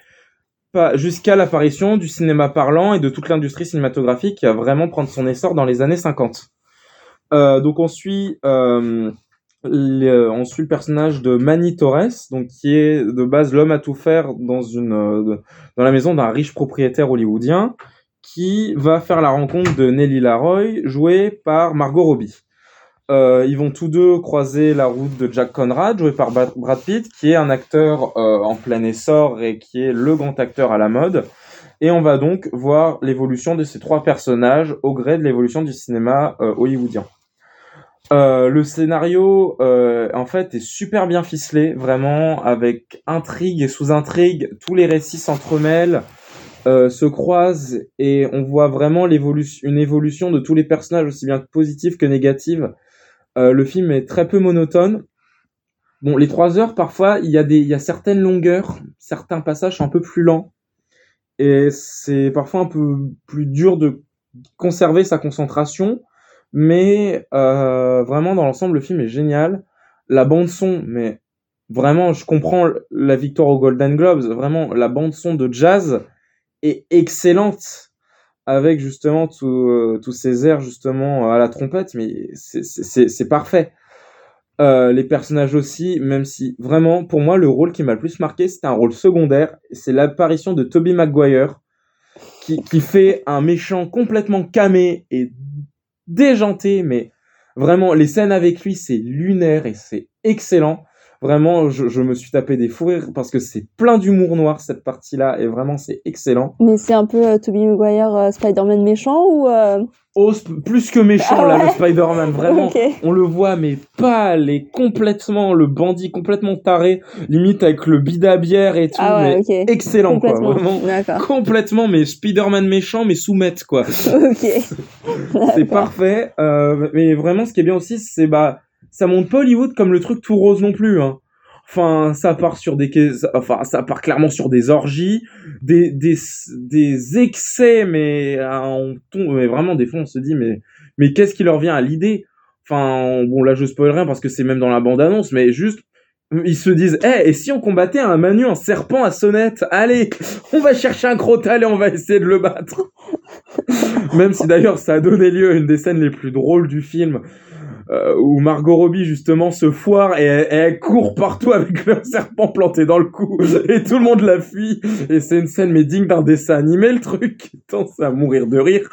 jusqu'à l'apparition du cinéma parlant et de toute l'industrie cinématographique qui va vraiment prendre son essor dans les années 50. Euh, donc on suit, euh, on suit le personnage de Manny Torres, donc qui est de base l'homme à tout faire dans une euh, dans la maison d'un riche propriétaire hollywoodien, qui va faire la rencontre de Nelly Laroy, jouée par Margot Robbie. Euh, ils vont tous deux croiser la route de Jack Conrad, joué par Brad Pitt, qui est un acteur euh, en plein essor et qui est le grand acteur à la mode. Et on va donc voir l'évolution de ces trois personnages au gré de l'évolution du cinéma euh, hollywoodien. Euh, le scénario, euh, en fait, est super bien ficelé, vraiment, avec intrigue et sous-intrigue. Tous les récits s'entremêlent, euh, se croisent, et on voit vraiment l'évolution, une évolution de tous les personnages, aussi bien positifs que négatifs. Euh, le film est très peu monotone. Bon, les trois heures, parfois, il y il y a certaines longueurs, certains passages un peu plus lents, et c'est parfois un peu plus dur de conserver sa concentration. Mais euh, vraiment, dans l'ensemble, le film est génial. La bande son, mais vraiment, je comprends la victoire aux Golden Globes. Vraiment, la bande son de jazz est excellente avec justement euh, tous ces airs justement à la trompette, mais c'est- c'est c'est- c'est parfait. Euh, les personnages aussi, même si vraiment, pour moi, le rôle qui m'a le plus marqué, c'était un rôle secondaire. C'est l'apparition de Toby Maguire, qui, qui fait un méchant complètement camé et déjanté, mais vraiment, les scènes avec lui, c'est lunaire et c'est excellent. Vraiment, je, je me suis tapé des fous rires parce que c'est plein d'humour noir cette partie-là et vraiment c'est excellent. Mais c'est un peu euh, Tobey Maguire euh, Spider-Man méchant ou euh, Oh, plus que méchant Ah là, ouais le Spider-Man, vraiment. Ok. On le voit, mais pâle et complètement, le bandit complètement taré, limite avec le bide à bière et tout, Ah ouais, mais ok. excellent quoi, vraiment. D'accord. Complètement, mais Spider-Man méchant, mais soumette quoi. ok. c'est parfait. Euh, mais vraiment, ce qui est bien aussi, c'est bah, ça montre pas Hollywood comme le truc tout rose non plus. Hein. Enfin, ça part sur des, enfin, ça part clairement sur des orgies, des, des, des excès, mais à- on tombe, mais vraiment des fois on se dit, mais, mais qu'est-ce qui leur vient à l'idée? Enfin, bon là je spoil rien parce que c'est même dans la bande annonce, mais juste ils se disent, eh, et si on combattait un Manu en serpent à sonnette? Allez, on va chercher un crotal et on va essayer de le battre. Même si d'ailleurs ça a donné lieu à une des scènes les plus drôles du film, euh, où Margot Robbie justement se foire et elle, elle court partout avec le serpent planté dans le cou et tout le monde la fuit et c'est une scène mais digne d'un dessin animé le truc, c'est à mourir de rire.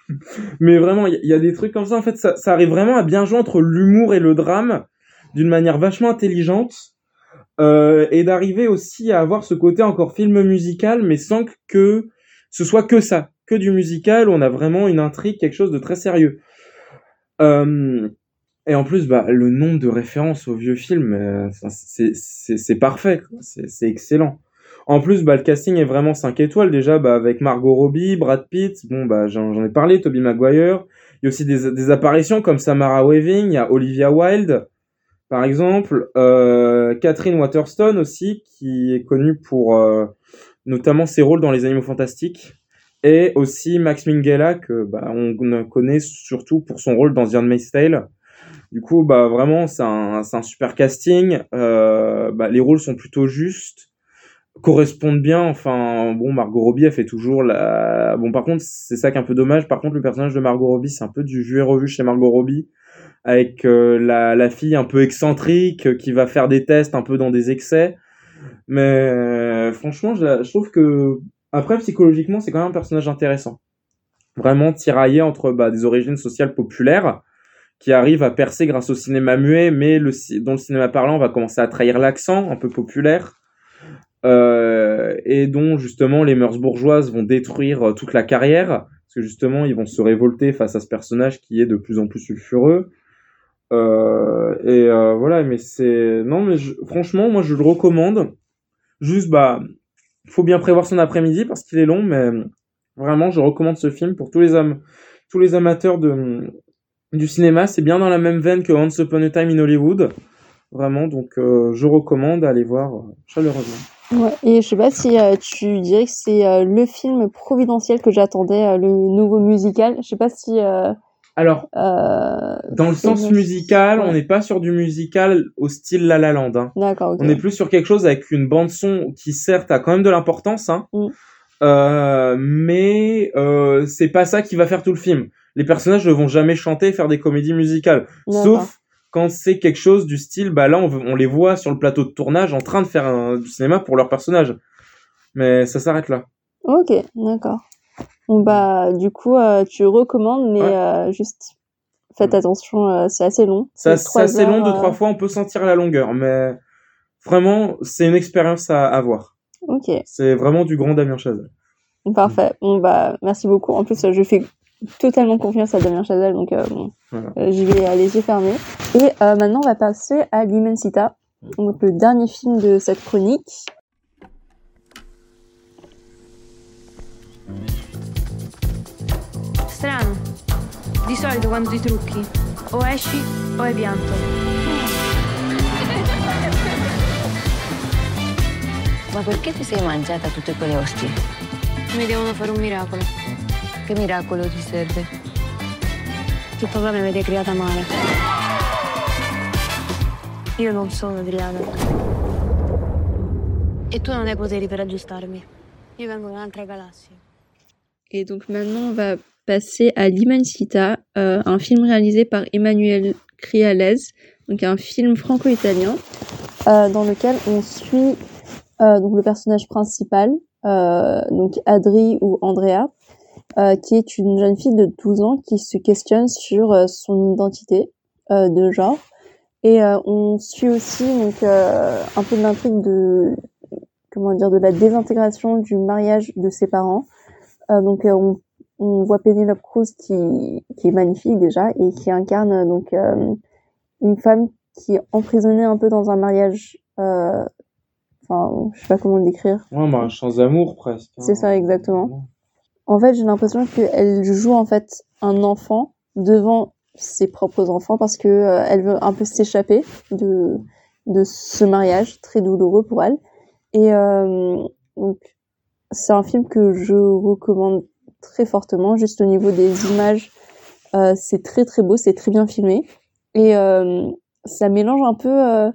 mais vraiment il y, a des trucs comme ça en fait ça, ça arrive vraiment à bien jouer entre l'humour et le drame d'une manière vachement intelligente. Euh, et d'arriver aussi à avoir ce côté encore film musical, mais sans que ce soit que ça, que du musical, on a vraiment une intrigue, quelque chose de très sérieux. Euh, et en plus, bah, le nombre de références aux vieux films, euh, c'est parfait, c'est excellent. En plus, bah, le casting est vraiment 5 étoiles déjà, bah, avec Margot Robbie, Brad Pitt, bon, bah, j'en j'en ai parlé, Toby Maguire. Il y a aussi des, des apparitions comme Samara Weaving, il y a Olivia Wilde, par exemple, euh, Catherine Waterstone aussi, qui est connue pour euh, notamment ses rôles dans Les Animaux Fantastiques, et aussi Max Minghella, que bah, on connaît surtout pour son rôle dans The Handmaid's Tale. Du coup, bah vraiment, c'est un, un super casting. Euh, bah, les rôles sont plutôt justes, correspondent bien. Enfin, bon, Margot Robbie, elle fait toujours la. Bon, par contre, c'est ça qui est un peu dommage. Par contre, le personnage de Margot Robbie, c'est un peu du vu et revu chez Margot Robbie avec euh, la, la fille un peu excentrique euh, qui va faire des tests un peu dans des excès. Mais euh, franchement, je, je trouve que après psychologiquement, c'est quand même un personnage intéressant. Vraiment tiraillé entre bah, des origines sociales populaires qui arrive à percer grâce au cinéma muet, mais dont le cinéma parlant va commencer à trahir l'accent un peu populaire. Euh, et dont justement les mœurs bourgeoises vont détruire euh, toute la carrière, parce que justement ils vont se révolter face à ce personnage qui est de plus en plus sulfureux. Euh, et voilà, mais c'est non, mais franchement, moi je le recommande. Juste, bah, faut bien prévoir son après-midi parce qu'il est long, mais vraiment, je recommande ce film pour tous les am tous les amateurs de du cinéma. C'est bien dans la même veine que Once Upon a Time in Hollywood. Vraiment, donc euh, je recommande d'aller voir euh, chaleureusement. Ouais, et je sais pas si euh, tu dirais que c'est euh, le film providentiel que j'attendais, le nouveau musical. Je sais pas si. Alors, dans le sens le- musical, ouais. on n'est pas sur du musical au style La La Land. hein. D'accord. On est plus sur quelque chose avec une bande son qui certes a quand même de l'importance, hein, Mm. mais c'est pas ça qui va faire tout le film. Les personnages ne vont jamais chanter et faire des comédies musicales, sauf quand c'est quelque chose du style, bah là on, les voit sur le plateau de tournage en train de faire un- du cinéma pour leurs personnages. Mais ça s'arrête là. Ok, d'accord. Bon bah du coup euh, tu recommandes, mais Ouais. euh, juste faites attention, euh, c'est assez long. C'est assez long, deux, trois fois, on peut sentir la longueur, mais vraiment, c'est une expérience à, à voir. Ok, C'est vraiment du grand Damien Chazelle. parfait. Bon bah merci beaucoup. En plus je fais totalement confiance à Damien Chazelle, donc euh, bon, Voilà. euh, j'y vais euh, les yeux fermés. Et euh, maintenant on va passer à l'Immensita, donc le dernier film de cette chronique. Strano. Di solito quando ti trucchi, o esci o hai pianto. Ma perché ti sei mangiata tutte quelle ostie? Mi devono fare un miracolo. Che miracolo ti serve? Che papà mi avete creata male. Io non sono Adriana. E tu non hai poteri per aggiustarmi. Io vengo da un'altra galassia. Et donc maintenant, on va passer à L'Immensita, euh, un film réalisé par Emmanuel Criales, donc un film franco-italien, euh, dans lequel on suit euh, donc le personnage principal, euh, donc Adri ou Andrea, euh, qui est une jeune fille de 12 ans qui se questionne sur euh, son identité euh, de genre. Et on suit aussi donc un peu de l'intrigue de comment dire de la désintégration du mariage de ses parents. Donc on, on voit Penelope Cruz qui, qui est magnifique déjà et qui incarne donc une femme qui est emprisonnée un peu dans un mariage. Enfin, je sais pas comment le décrire. Ouais, bah, chance d'amour presque. hein. C'est ça exactement. En fait, j'ai l'impression qu'elle joue en fait un enfant devant ses propres enfants parce que euh, elle veut un peu s'échapper de de ce mariage très douloureux pour elle. Et euh, donc c'est un film que je recommande très fortement. Juste au niveau des images, euh, c'est très très beau, c'est très bien filmé et euh, ça mélange un peu euh,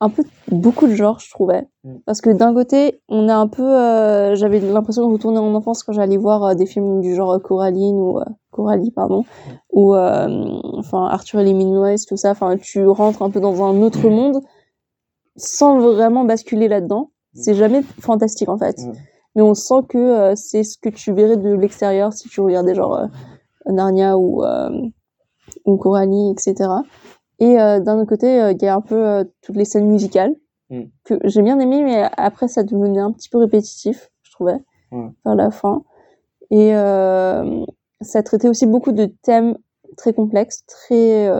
un peu beaucoup de genres, je trouvais. Parce que d'un côté, on a un peu, euh, j'avais l'impression de retourner en enfance quand j'allais voir euh, des films du genre Coraline ou euh, Coralie, pardon, ou euh, enfin Arthur et les Minimoys, tout ça. Enfin, tu rentres un peu dans un autre monde sans vraiment basculer là-dedans. C'est jamais fantastique en fait, mais on sent que euh, c'est ce que tu verrais de l'extérieur si tu regardais genre euh, Narnia ou euh, ou Coralie, etc. Et euh, d'un autre côté, euh, il y a un peu euh, toutes les scènes musicales Mm. que j'ai bien aimé, mais après ça devenait un petit peu répétitif, je trouvais, Ouais. vers la fin. Et ça traitait aussi beaucoup de thèmes très complexes, très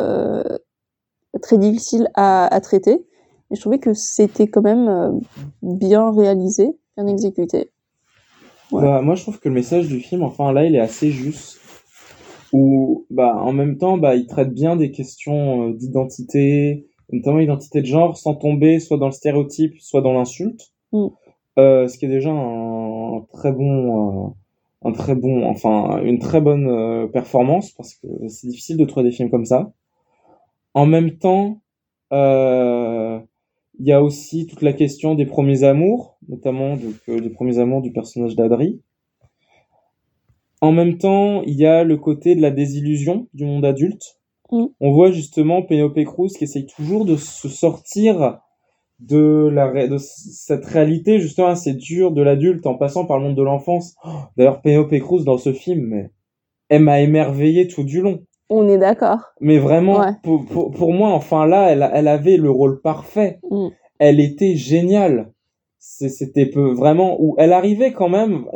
très difficiles à, à traiter. Et je trouvais que c'était quand même bien réalisé, bien exécuté. Bah, moi, je trouve que le message du film, enfin là, il est assez juste. Où, bah, en même temps, bah, il traite bien des questions euh, d'identité, notamment identité de genre, sans tomber soit dans le stéréotype, soit dans l'insulte. Mm. Euh, ce qui est déjà un, un très bon, euh, un très bon, enfin, une très bonne euh, performance parce que c'est difficile de trouver des films comme ça. En même temps, il y a aussi toute la question des premiers amours, notamment donc, les premiers amours du personnage d'Adri. En même temps, il y a le côté de la désillusion du monde adulte. Mm. On voit justement Penelope Cruz qui essaye toujours de se sortir de la de cette réalité justement assez dure de l'adulte en passant par le monde de l'enfance. Oh, D'ailleurs, Penelope Cruz dans ce film, mais elle m'a émerveillé tout du long. On est d'accord. Mais vraiment, Ouais. pour, pour, pour moi, enfin là, elle, elle avait le rôle parfait. Mm. Elle était géniale. C'était peu, vraiment où elle arrivait quand même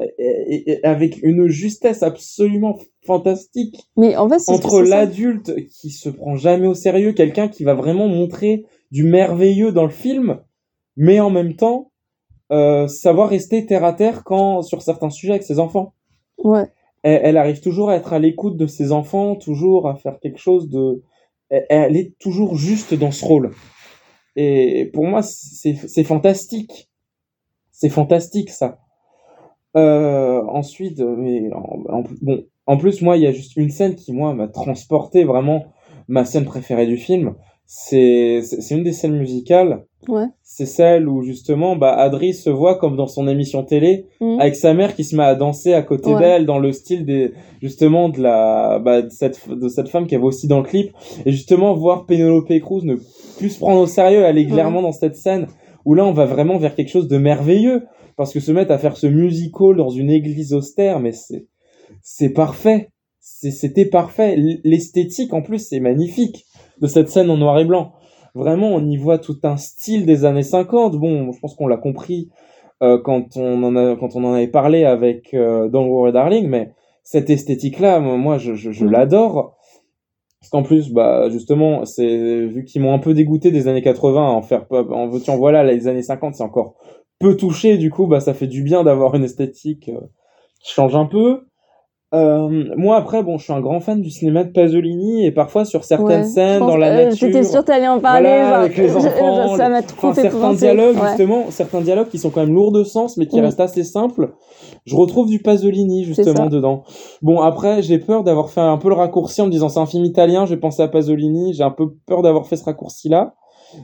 et- avec une justesse absolument fantastique Mais en fait, entre l'adulte qui se prend jamais au sérieux, quelqu'un qui va vraiment montrer du merveilleux dans le film, mais en même temps euh, savoir rester terre à terre quand sur certains sujets avec ses enfants. Ouais. elle, elle arrive toujours à être à l'écoute de ses enfants, toujours à faire quelque chose de. Elle, elle est toujours juste dans ce rôle. Et pour moi, c'est fantastique. C'est fantastique ça. Euh, ensuite, mais en, en- bon, en plus moi, il y a juste une scène qui moi m'a transporté vraiment ma scène préférée du film. C'est une des scènes musicales. Ouais. C'est celle où justement, bah, Adri se voit comme dans son émission télé Mhm. avec sa mère qui se met à danser à côté Ouais. d'elle dans le style des justement de la bah, de cette de cette femme qui avait aussi dans le clip et justement voir Penelope Cruz ne plus se prendre au sérieux, elle est clairement dans cette scène où là on va vraiment vers quelque chose de merveilleux parce que se mettre à faire ce musical dans une église austère, mais c'est c'est parfait. C'était parfait. L'esthétique, en plus, c'est magnifique de cette scène en noir et blanc. Vraiment, on y voit tout un style des années 50. Bon, je pense qu'on l'a compris euh, quand on en a quand on en avait parlé avec euh, Don't Worry Darling, mais cette esthétique-là, moi, je, je, je Mhm. l'adore. Parce qu'en plus, bah, justement, c'est vu qu'ils m'ont un peu dégoûté des années 80 à en faire en en voilà, là, les années 50, c'est encore peu touché, du coup, bah, ça fait du bien d'avoir une esthétique euh, qui change un peu. Euh, moi après bon je suis un grand fan du cinéma de Pasolini et parfois sur certaines Ouais, scènes dans la euh, nature j'étais sûre que t'allais en parler, voilà, genre, avec les je- enfants ça m'a trop fait certains dialogues ouais. justement certains dialogues qui sont quand même lourds de sens mais qui Mm. restent assez simples je retrouve du Pasolini justement dedans bon après j'ai peur d'avoir fait un peu le raccourci en me disant c'est un film italien je vais penser à Pasolini j'ai un peu peur d'avoir fait ce raccourci là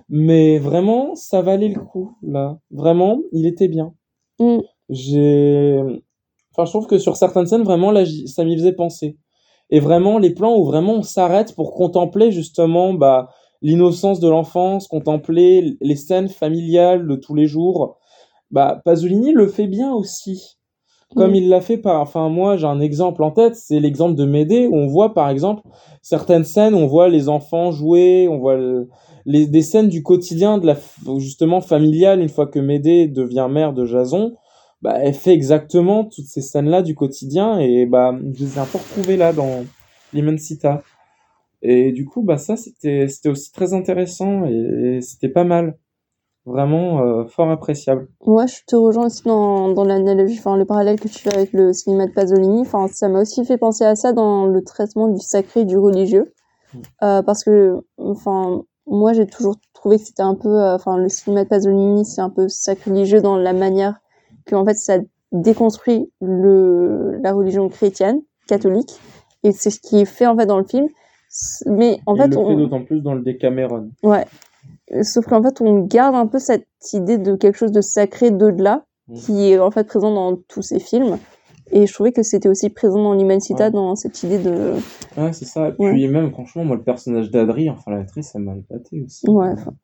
mais vraiment ça valait le coup là. Vraiment il était bien. Mm. j'ai enfin je trouve que sur certaines scènes vraiment là ça m'y faisait penser. Et vraiment les plans où vraiment on s'arrête pour contempler justement bah l'innocence de l'enfance contempler les scènes familiales de tous les jours. Bah Pasolini le fait bien aussi. Comme Mm. il l'a fait par enfin moi j'ai un exemple en tête c'est l'exemple de Médée où on voit par exemple certaines scènes où on voit les enfants jouer on voit le- les des scènes du quotidien de la justement familiale une fois que Médée devient mère de Jason bah elle fait exactement toutes ces scènes là du quotidien et bah je les ai un peu retrouvées là dans l'Immensita et du coup bah ça c'était c'était aussi très intéressant et, et c'était pas mal vraiment euh, fort appréciable Moi, je te rejoins aussi dans, dans l'analogie, enfin, le parallèle que tu fais avec le cinéma de Pasolini. Enfin, ça m'a aussi fait penser à ça dans le traitement du sacré et du religieux. Euh, parce que, enfin, moi, j'ai toujours trouvé que c'était un peu, euh, enfin, le cinéma de Pasolini, c'est un peu sacrilégieux dans la manière que, en fait, ça déconstruit le, la religion chrétienne, catholique. Et c'est ce qui est fait, en fait, dans le film. Mais, en il fait, le on... fait d'autant plus dans le Decameron Ouais. Euh, Sauf qu'en fait, on garde un peu cette idée de quelque chose de sacré d'au-delà, Mm. qui est en fait présent dans tous ces films. Et je trouvais que c'était aussi présent dans l'Immensita, Ouais. dans cette idée de... Ouais, c'est ça. Et Ouais. puis même, franchement, moi, le personnage d'Adri, enfin, l'actrice, ça m'a épaté aussi. Ouais, enfin,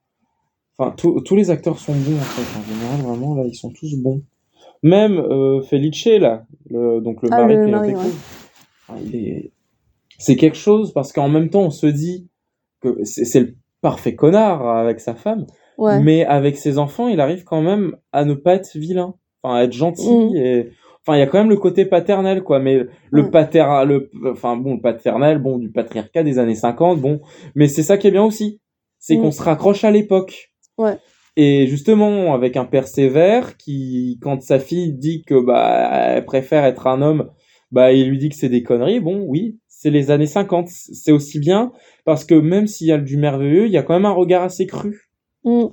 Enfin, tous tous les acteurs sont bons, en fait. En général, vraiment, là, ils sont tous bons. Même euh, Felice, là, le, donc le Ah, mari de Penelope ouais. Enfin, est... C'est quelque chose, parce qu'en même temps, on se dit que c'est le parfait connard avec sa femme, Ouais. mais avec ses enfants, il arrive quand même à ne pas être vilain, enfin, à être gentil Mm. et... Enfin, il y a quand même le côté paternel, quoi, mais le Mm. pater, le, enfin, bon, le paternel, bon, du patriarcat des années 50, bon, mais c'est ça qui est bien aussi. C'est Mm. qu'on se raccroche à l'époque. Ouais. Et justement, avec un père sévère qui, quand sa fille dit que bah elle préfère être un homme, bah il lui dit que c'est des conneries. Bon, oui, c'est les années 50. C'est aussi bien parce que même s'il y a du merveilleux, il y a quand même un regard assez cru. Mm.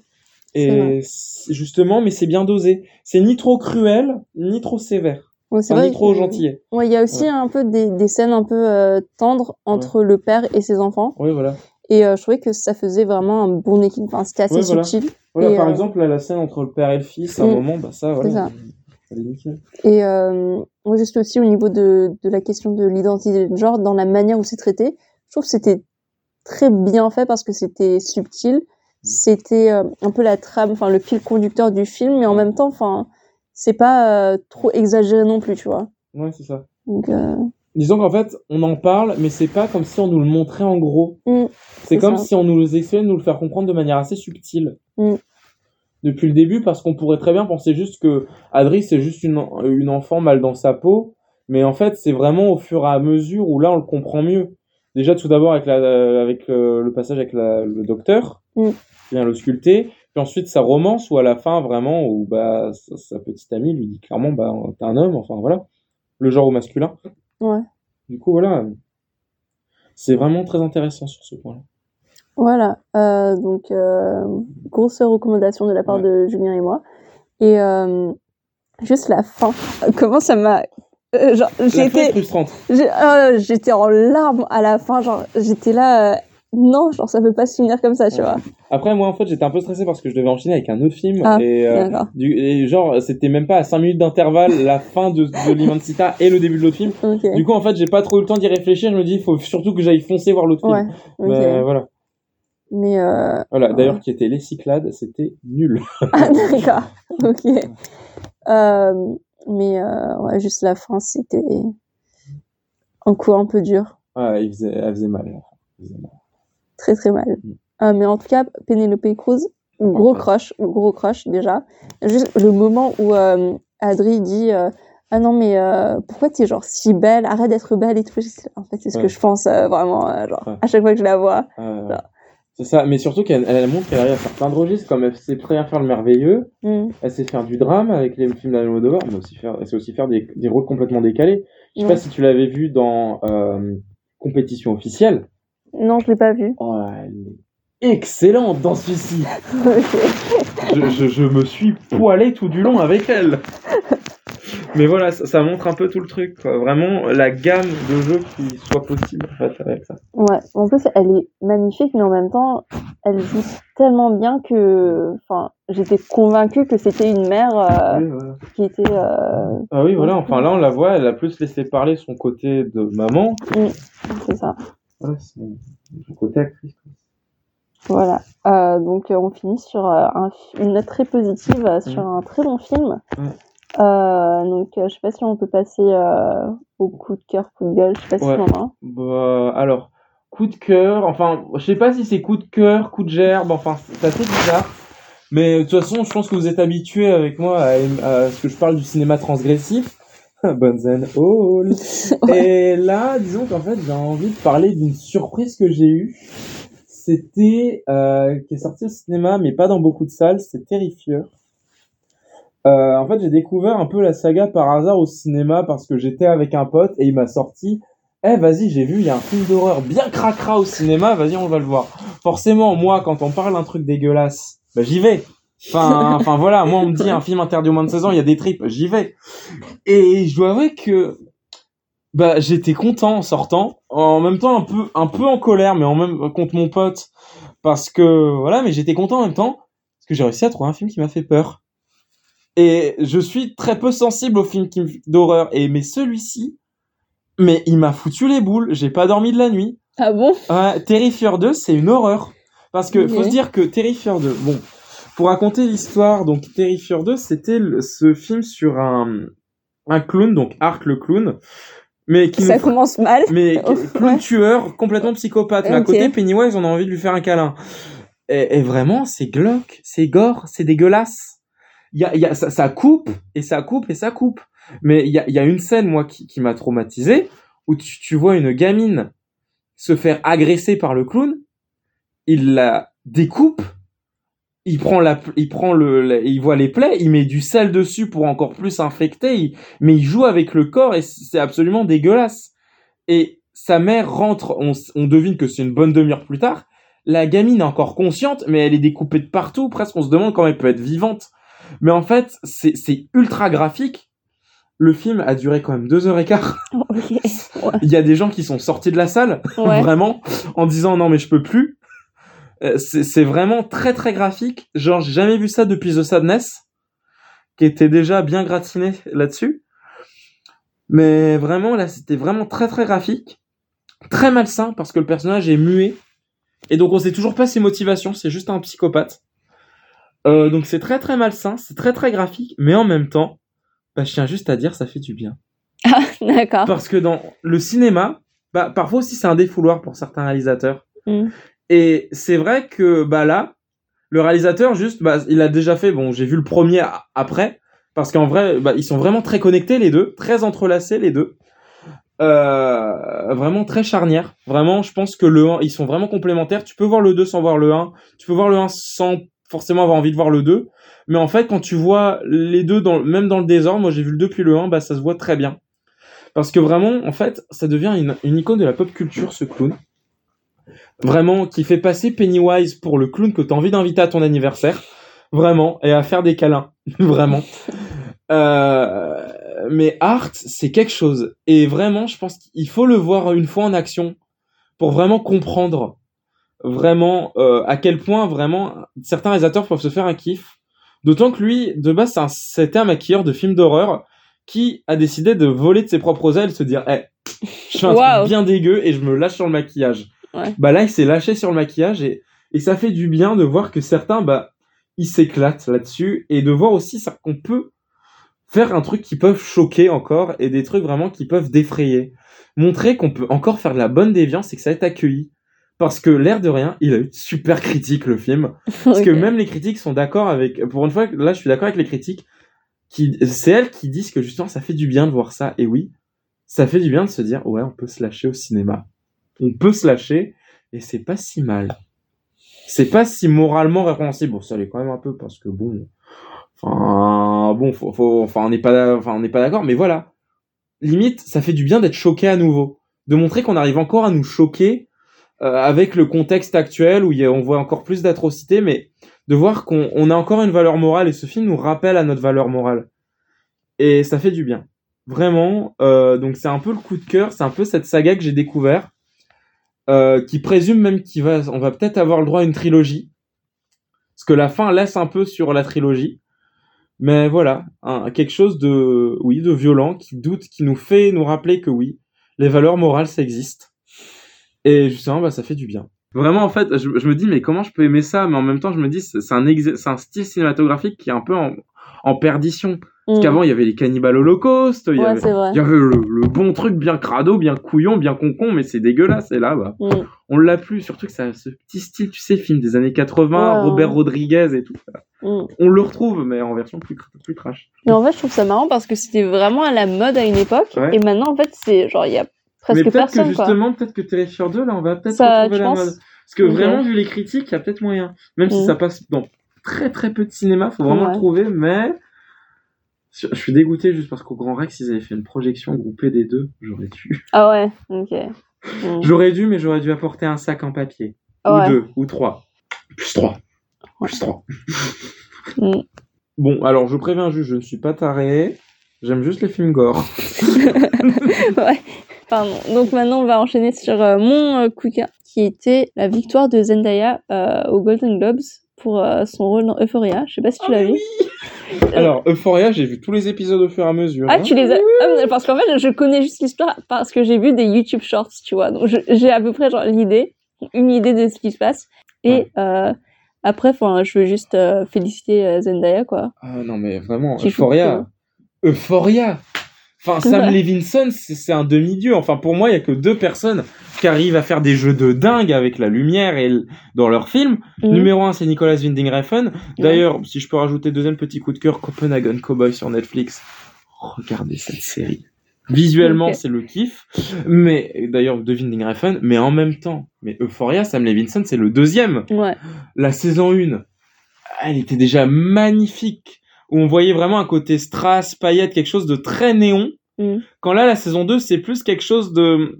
Et justement, mais c'est bien dosé. C'est ni trop cruel, ni trop sévère. Ouais, c'est Enfin, vrai ni trop gentil. Ouais, il y a aussi Ouais. un peu des, des scènes un peu euh, tendres entre le père et ses enfants. Oui, voilà. Et euh, je trouvais que ça faisait vraiment un bon équilibre. Enfin, c'était assez voilà. subtil. Voilà, Et, par euh, exemple, là, la scène entre le père et le fils, à un Mm. moment, bah ça, voilà. C'est ça. Et euh, moi, juste aussi au niveau de, de la question de l'identité de genre, dans la manière où c'est traité, je trouve que c'était très bien fait parce que c'était subtil. C'était euh, un peu la trame, enfin le fil conducteur du film, mais en même temps, enfin, c'est pas euh, trop exagéré non plus, tu vois. Ouais, c'est ça. Donc, euh, Disons qu'en fait, on en parle, mais c'est pas comme si on nous le montrait en gros. mm, C'est comme ça. si on nous le essayait de nous le faire comprendre de manière assez subtile. Mm. Depuis le début, parce qu'on pourrait très bien penser juste que Adri, c'est juste une, une enfant mal dans sa peau. Mais en fait, c'est vraiment au fur et à mesure où là, on le comprend mieux. Déjà, tout d'abord, avec, la, avec le, le passage avec la- le docteur, Mm. Vient le sculpter. Puis ensuite, sa romance, où à la fin, vraiment, où bah, sa, petite amie lui dit clairement, bah, t'es un homme, enfin voilà. Le genre au masculin. Ouais. Du coup, voilà. C'est vraiment très intéressant sur ce point-là. Voilà, euh, donc euh, grosse recommandation de la part de Julien et moi. Et euh, juste la fin, comment ça m'a... euh, j'étais euh, j'étais en larmes à la fin, genre j'étais là, euh, non, genre ça peut pas se finir comme ça, tu vois. Après, moi, en fait, j'étais un peu stressé parce que je devais enchaîner avec un autre film. Ah, et, euh, du, et genre, c'était même pas à 5 minutes d'intervalle la fin de, de et le début de l'autre film. Du coup, en fait, j'ai pas trop eu le temps d'y réfléchir. Je me dis, il faut surtout que j'aille foncer voir l'autre Ouais, film. ok. Mais, voilà. Mais euh, Voilà. D'ailleurs, qui était Les Cyclades, c'était nul. Ah d'accord, ok. Euh, mais euh, ouais, juste la fin, c'était un coup un peu dur, Ouais, il faisait, elle faisait mal. Elle faisait mal. Très très mal. Mm. Euh, mais en tout cas, Penelope Cruz, gros crush, gros crush déjà. Juste le moment où euh, Adri dit euh, ah non mais euh, pourquoi t'es genre si belle, arrête d'être belle et tout. En fait, c'est ce Ouais. que je pense vraiment, genre Ouais. à chaque fois que je la vois. C'est ça, mais surtout qu'elle elle montre qu'elle arrive à faire plein de registres, comme elle sait très bien faire le merveilleux, Mm. elle sait faire du drame avec les films d'Almodovar, mais aussi faire, elle sait aussi faire des, des rôles complètement décalés. Je sais pas si tu l'avais vu dans euh, Compétition officielle. Non, je l'ai pas vu. Oh, elle est excellente dans celui-ci. je, je, je me suis poilé tout du long avec elle. Mais voilà, ça, ça montre un peu tout le truc, quoi. Vraiment la gamme de jeux qui soit possible en fait avec ça. Ouais, en plus elle est magnifique, mais en même temps, elle joue tellement bien que, enfin, j'étais convaincue que c'était une mère euh, Oui, voilà. qui était. euh, Ah oui, voilà, enfin là on la voit, elle a plus laissé parler son côté de maman. mm, c'est ça. Ouais, c'est son côté actrice. Voilà. Euh, donc euh, on finit sur euh, un une note très positive euh, sur un très bon film. Euh, donc je sais pas si on peut passer euh, au coup de cœur, coup de gueule. Je sais pas si Ouais. on en a. Bah, alors, coup de cœur, enfin, je sais pas si c'est coup de cœur, coup de gerbe, enfin, c'est assez bizarre. Mais de toute façon, je pense que vous êtes habitués avec moi à, à ce que je parle du cinéma transgressif. Bonzen Hall. Et là, disons qu'en fait, j'ai envie de parler d'une surprise que j'ai eue. C'était, euh, qui est sorti au cinéma, mais pas dans beaucoup de salles, c'est Terrifieur. Euh, en fait, j'ai découvert un peu la saga par hasard au cinéma parce que j'étais avec un pote et il m'a sorti Eh, vas-y, j'ai vu, il y a un film d'horreur bien cracra au cinéma, vas-y, on va le voir. Forcément, moi, quand on parle d'un truc dégueulasse, bah, j'y vais. Enfin, enfin voilà, moi, on me dit un film interdit aux moins de 16 ans, il y a des tripes, j'y vais. Et je dois avouer que bah, j'étais content en sortant, en même temps un peu, un peu en colère, mais en même contre mon pote, parce que voilà, mais j'étais content en même temps parce que j'ai réussi à trouver un film qui m'a fait peur. Et je suis très peu sensible aux films d'horreur, et mais celui-ci, mais il m'a foutu les boules. J'ai pas dormi de la nuit. Ah bon? Ouais, Terrifier 2, c'est une horreur. Parce que faut se dire que Terrifier 2, bon, pour raconter l'histoire, donc Terrifier 2, c'était ce film sur un, un clown, donc Art le clown, mais qui Ça nous- commence mal. mais Oh, clown tueur, complètement psychopathe. Mais à côté, Pennywise, on a envie de lui faire un câlin. Et, et vraiment, c'est glauque, c'est gore, c'est dégueulasse. Il y a, il y a, ça, ça coupe, et ça coupe, et ça coupe. Mais il y a, il y a une scène, moi, qui, qui m'a traumatisé, où tu, tu vois une gamine se faire agresser par le clown, il la découpe, il prend la, il prend le, la- il voit les plaies, il met du sel dessus pour encore plus infecter, il- mais il joue avec le corps et c'est absolument dégueulasse. Et sa mère rentre, on, on devine que c'est une bonne demi-heure plus tard. La gamine est encore consciente, mais elle est découpée de partout. Presque, on se demande comment elle peut être vivante. Mais en fait, c'est c'est ultra graphique. Le film a duré quand même deux heures et quart. Il y a des gens qui sont sortis de la salle, Ouais. vraiment, en disant non mais je peux plus. Euh, C'est c'est vraiment très très graphique. Genre j'ai jamais vu ça depuis The Sadness, qui était déjà bien gratiné là-dessus. Mais vraiment là c'était vraiment très très graphique, très malsain parce que le personnage est muet et donc on sait toujours pas ses motivations. C'est juste un psychopathe. Euh, donc c'est très très malsain, c'est très très graphique, mais en même temps, bah, je tiens juste à dire ça fait du bien. Ah, d'accord. Parce que dans le cinéma, bah, parfois aussi c'est un défouloir pour certains réalisateurs. Mm. Et c'est vrai que bah là, le réalisateur juste, bah, il a déjà fait. Bon, j'ai vu le premier après parce qu'en vrai, bah, ils sont vraiment très connectés les deux, très entrelacés les deux. Euh, vraiment très charnières. Vraiment, je pense que le 1, ils sont vraiment complémentaires. Tu peux voir le 2 sans voir le 1. Tu peux voir le 1 sans forcément avoir envie de voir le 2. Mais en fait, quand tu vois les deux, dans, même dans le désordre, moi j'ai vu le 2 puis le 1, bah ça se voit très bien. Parce que vraiment, en fait, ça devient une, une icône de la pop culture, ce clown. Vraiment, qui fait passer Pennywise pour le clown que t'as envie d'inviter à ton anniversaire. Vraiment, et à faire des câlins. Vraiment. Euh, mais Art, c'est quelque chose. Et vraiment, je pense qu'il faut le voir une fois en action pour vraiment comprendre vraiment euh, à quel point vraiment certains réalisateurs peuvent se faire un kiff. D'autant que lui, de base, un- c'était un maquilleur de films d'horreur qui a décidé de voler de ses propres ailes, se dire, eh, je fais un truc bien dégueu et je me lâche sur le maquillage. Ouais. Bah là, il s'est lâché sur le maquillage et, et ça fait du bien de voir que certains, bah, ils s'éclatent là-dessus et de voir aussi ça- qu'on peut faire un truc qui peuvent choquer encore et des trucs vraiment qui peuvent défrayer. Montrer qu'on peut encore faire de la bonne déviance et que ça être accueilli. Parce que l'air de rien, il a eu de super critiques le film. Parce que même les critiques sont d'accord avec. Pour une fois, là, je suis d'accord avec les critiques. Qui, c'est elles qui disent que justement, ça fait du bien de voir ça. Et oui, ça fait du bien de se dire, ouais, on peut se lâcher au cinéma. On peut se lâcher et c'est pas si mal. C'est pas si moralement répréhensible. Bon, ça l'est quand même un peu parce que bon, enfin, bon, enfin, on n'est pas, d'accord. Mais voilà, limite, ça fait du bien d'être choqué à nouveau, de montrer qu'on arrive encore à nous choquer euh, avec le contexte actuel où on voit encore plus d'atrocités, mais de voir qu'on on a encore une valeur morale et ce film nous rappelle à notre valeur morale. Et ça fait du bien. Vraiment, euh, donc c'est un peu le coup de cœur, c'est un peu cette saga que j'ai découvert, euh, qui présume même qu'il va, on va peut-être avoir le droit à une trilogie, parce que la fin laisse un peu sur la trilogie. Mais voilà, quelque chose de, oui, de violent, qui doute, qui nous fait nous rappeler que oui, les valeurs morales, ça existe. Et justement, bah, ça fait du bien. Vraiment, en fait, je, je me dis, mais comment je peux aimer ça? Mais en même temps, je me dis, c'est un, style cinématographique qui est un peu en, en perdition. Parce Mm. qu'avant, il y avait les cannibales holocaustes, il y Ouais, avait, c'est vrai. il y avait le, le bon truc bien crado, bien couillon, bien concon, mais c'est dégueulasse. Et là, bah, Mm. on l'a plus. Surtout que ça ce petit style, tu sais, film des années 80, Ouais, Robert. Rodriguez et tout. Mm. On le retrouve, mais en version plus, plus trash. Mais en fait, je trouve ça marrant parce que c'était vraiment à la mode à une époque. Ouais. Et maintenant, en fait, c'est genre, il y a presque mais peut-être que personne, quoi. justement, peut-être que Terrifier 2, là, on va peut-être retrouver la mode. Parce que vraiment, vu les critiques, il y a peut-être moyen. Même si Mm. ça passe dans très très peu de cinéma, faut vraiment Ouais. le trouver, mais je suis dégoûté juste parce qu'au Grand Rex, ils avaient fait une projection groupée des deux. J'aurais dû. Ah ouais, ok. Mm. J'aurais dû, mais j'aurais dû apporter un sac en papier. Ah ou ouais. deux, ou trois. Plus trois. Plus trois. Mm. Bon, alors je préviens juste, je ne suis pas taré. J'aime juste les films gore. ouais, pardon. Donc maintenant, on va enchaîner sur euh, mon euh, coup de cœur, qui était la victoire de Zendaya euh, aux Golden Globes pour euh, son rôle dans Euphoria. Je sais pas si tu l'as vu. Alors, Euphoria, j'ai vu tous les épisodes au fur et à mesure. Ah, hein. tu les as... Ah, mais parce qu'en fait, je connais juste l'histoire parce que j'ai vu des YouTube Shorts, tu vois. Donc, j'ai à peu près genre l'idée, une idée de ce qui se passe. Et euh, après, enfin, je veux juste euh, féliciter euh, Zendaya, quoi. Ah non, mais vraiment, Euphoria. Euphoria. Enfin, Sam Ouais. Levinson, c'est un demi-dieu. Enfin, pour moi, il y a que deux personnes qui arrivent à faire des jeux de dingue avec la lumière et dans leurs films. Mhm. Numéro un, c'est Nicolas Winding Refn. D'ailleurs, si je peux rajouter deuxième petit coup de cœur, Copenhagen Cowboy sur Netflix. Regardez cette série. Visuellement, c'est le kiff. Mais, d'ailleurs, de Winding Refn. Mais en même temps, mais Euphoria, Sam Levinson, c'est le deuxième Ouais. la saison 1, elle était déjà magnifique. Où on voyait vraiment un côté strass, paillettes, quelque chose de très néon. Mm. Quand là, la saison 2, c'est plus quelque chose de...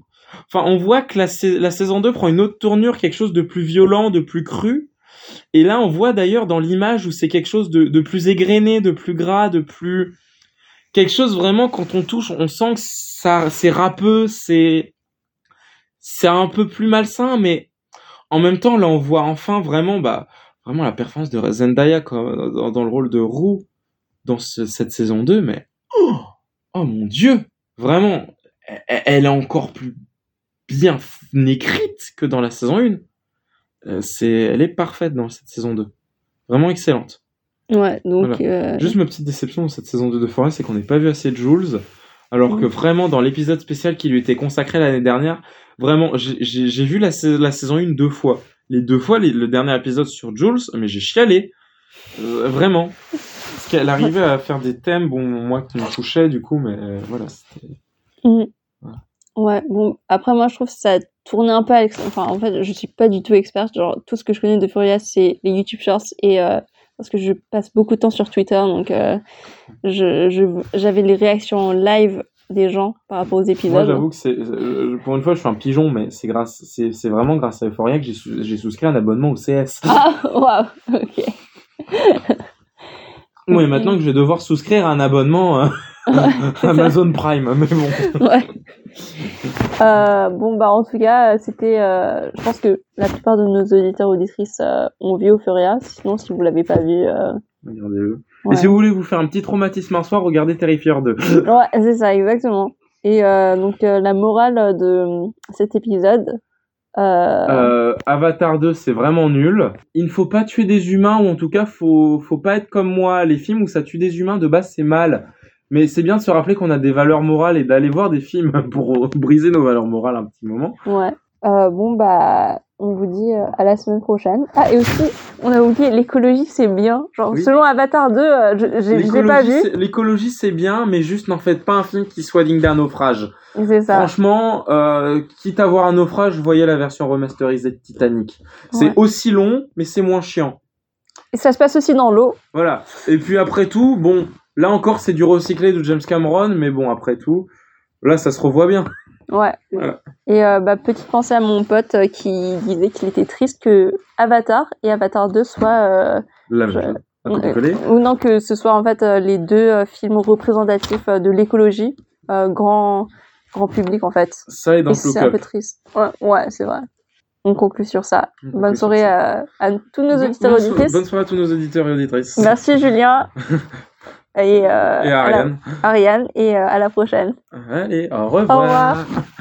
Enfin, on voit que la, sa- la saison 2 prend une autre tournure, quelque chose de plus violent, de plus cru. Et là, on voit d'ailleurs dans l'image où c'est quelque chose de, de plus égrené, de plus gras, de plus... Quelque chose vraiment, quand on touche, on sent que ça, c'est râpeux, c'est... C'est un peu plus malsain, mais en même temps, là, on voit enfin vraiment, bah, vraiment la performance de Zendaya quoi, dans, dans le rôle de Roux dans ce- cette saison 2, mais oh, oh mon dieu, vraiment, elle, elle est encore plus bien écrite que dans la saison 1. Euh, c'est, elle est parfaite dans cette saison 2. Vraiment excellente. Ouais, donc. Voilà. euh, Juste ma petite déception dans cette saison 2 de Forêt, c'est qu'on n'est pas vu assez de Jules. Alors que vraiment, dans l'épisode spécial qui lui était consacré l'année dernière, vraiment, j'ai- vu la, sa- la saison 1 deux fois. Les deux fois, les- le dernier épisode sur Jules, mais j'ai chialé. Euh, vraiment. Qu'elle arrivait à faire des thèmes, bon, moi qui me touchait du coup, mais euh, voilà, c'était. Mhm. Ouais, bon, après, moi, je trouve que ça tournait un peu à l'extrême. Enfin, en fait, je suis pas du tout experte. Genre, tout ce que je connais de Furia, c'est les YouTube Shorts et euh, parce que je passe beaucoup de temps sur Twitter, donc euh, je, je, j'avais les réactions en live des gens par rapport aux Moi, épisodes. j'avoue que c'est. euh, Pour une fois, je suis un pigeon, mais c'est grâce, c'est vraiment grâce à Euphoria que j'ai souscrit un abonnement au CS. Ah, waouh, ok. Oui, maintenant que je vais devoir souscrire à un abonnement euh, Amazon Prime, mais bon. Ouais. Euh, bon, bah, en tout cas, c'était. euh, je pense que la plupart de nos auditeurs auditrices euh, ont vu Euphoria. Sinon, si vous l'avez pas vu. euh, Regardez-le. Ouais. Et si vous voulez vous faire un petit traumatisme un soir, regardez Terrifier 2. Ouais, c'est ça, exactement. Et euh, donc, euh, la morale de cet épisode. Euh, Euh, Avatar 2, c'est vraiment nul. Il ne faut pas tuer des humains, ou en tout cas, faut, faut pas être comme moi. Les films où ça tue des humains, de base, c'est mal. Mais c'est bien de se rappeler qu'on a des valeurs morales et d'aller voir des films pour briser nos valeurs morales un petit moment. Ouais. Euh, bon, bah, on vous dit euh, à la semaine prochaine. Ah, et aussi, on a oublié, l'écologie, c'est bien. Genre, Oui. selon Avatar 2, euh, je l'ai pas vu. c'est- L'écologie, c'est bien, mais juste n'en faites pas un film qui soit digne d'un naufrage. C'est ça. Franchement, euh, quitte à voir un naufrage, voyez la version remasterisée de Titanic. C'est aussi long, mais c'est moins chiant. Et ça se passe aussi dans l'eau. Voilà. Et puis après tout, bon, là encore, c'est du recyclé de James Cameron, mais bon, après tout, là, ça se revoit bien. Ouais. Voilà. Et euh, bah, petite pensée à mon pote euh, qui disait qu'il était triste que Avatar et Avatar 2 soient. euh, La même chose. Euh, ou non, que ce soit en fait les deux films représentatifs de l'écologie, grand, grand public en fait. Ça et dans c'est un peu triste. Ouais, ouais c'est vrai. On conclut sur ça. On Bonne soirée ça. à, à tous nos auditeurs et auditrices. bonne soirée à tous nos auditeurs et auditrices. Merci Julien. Et, euh, Et à la- Ariane. Ariane. Et euh, à la prochaine. Allez, au Au revoir. revoir.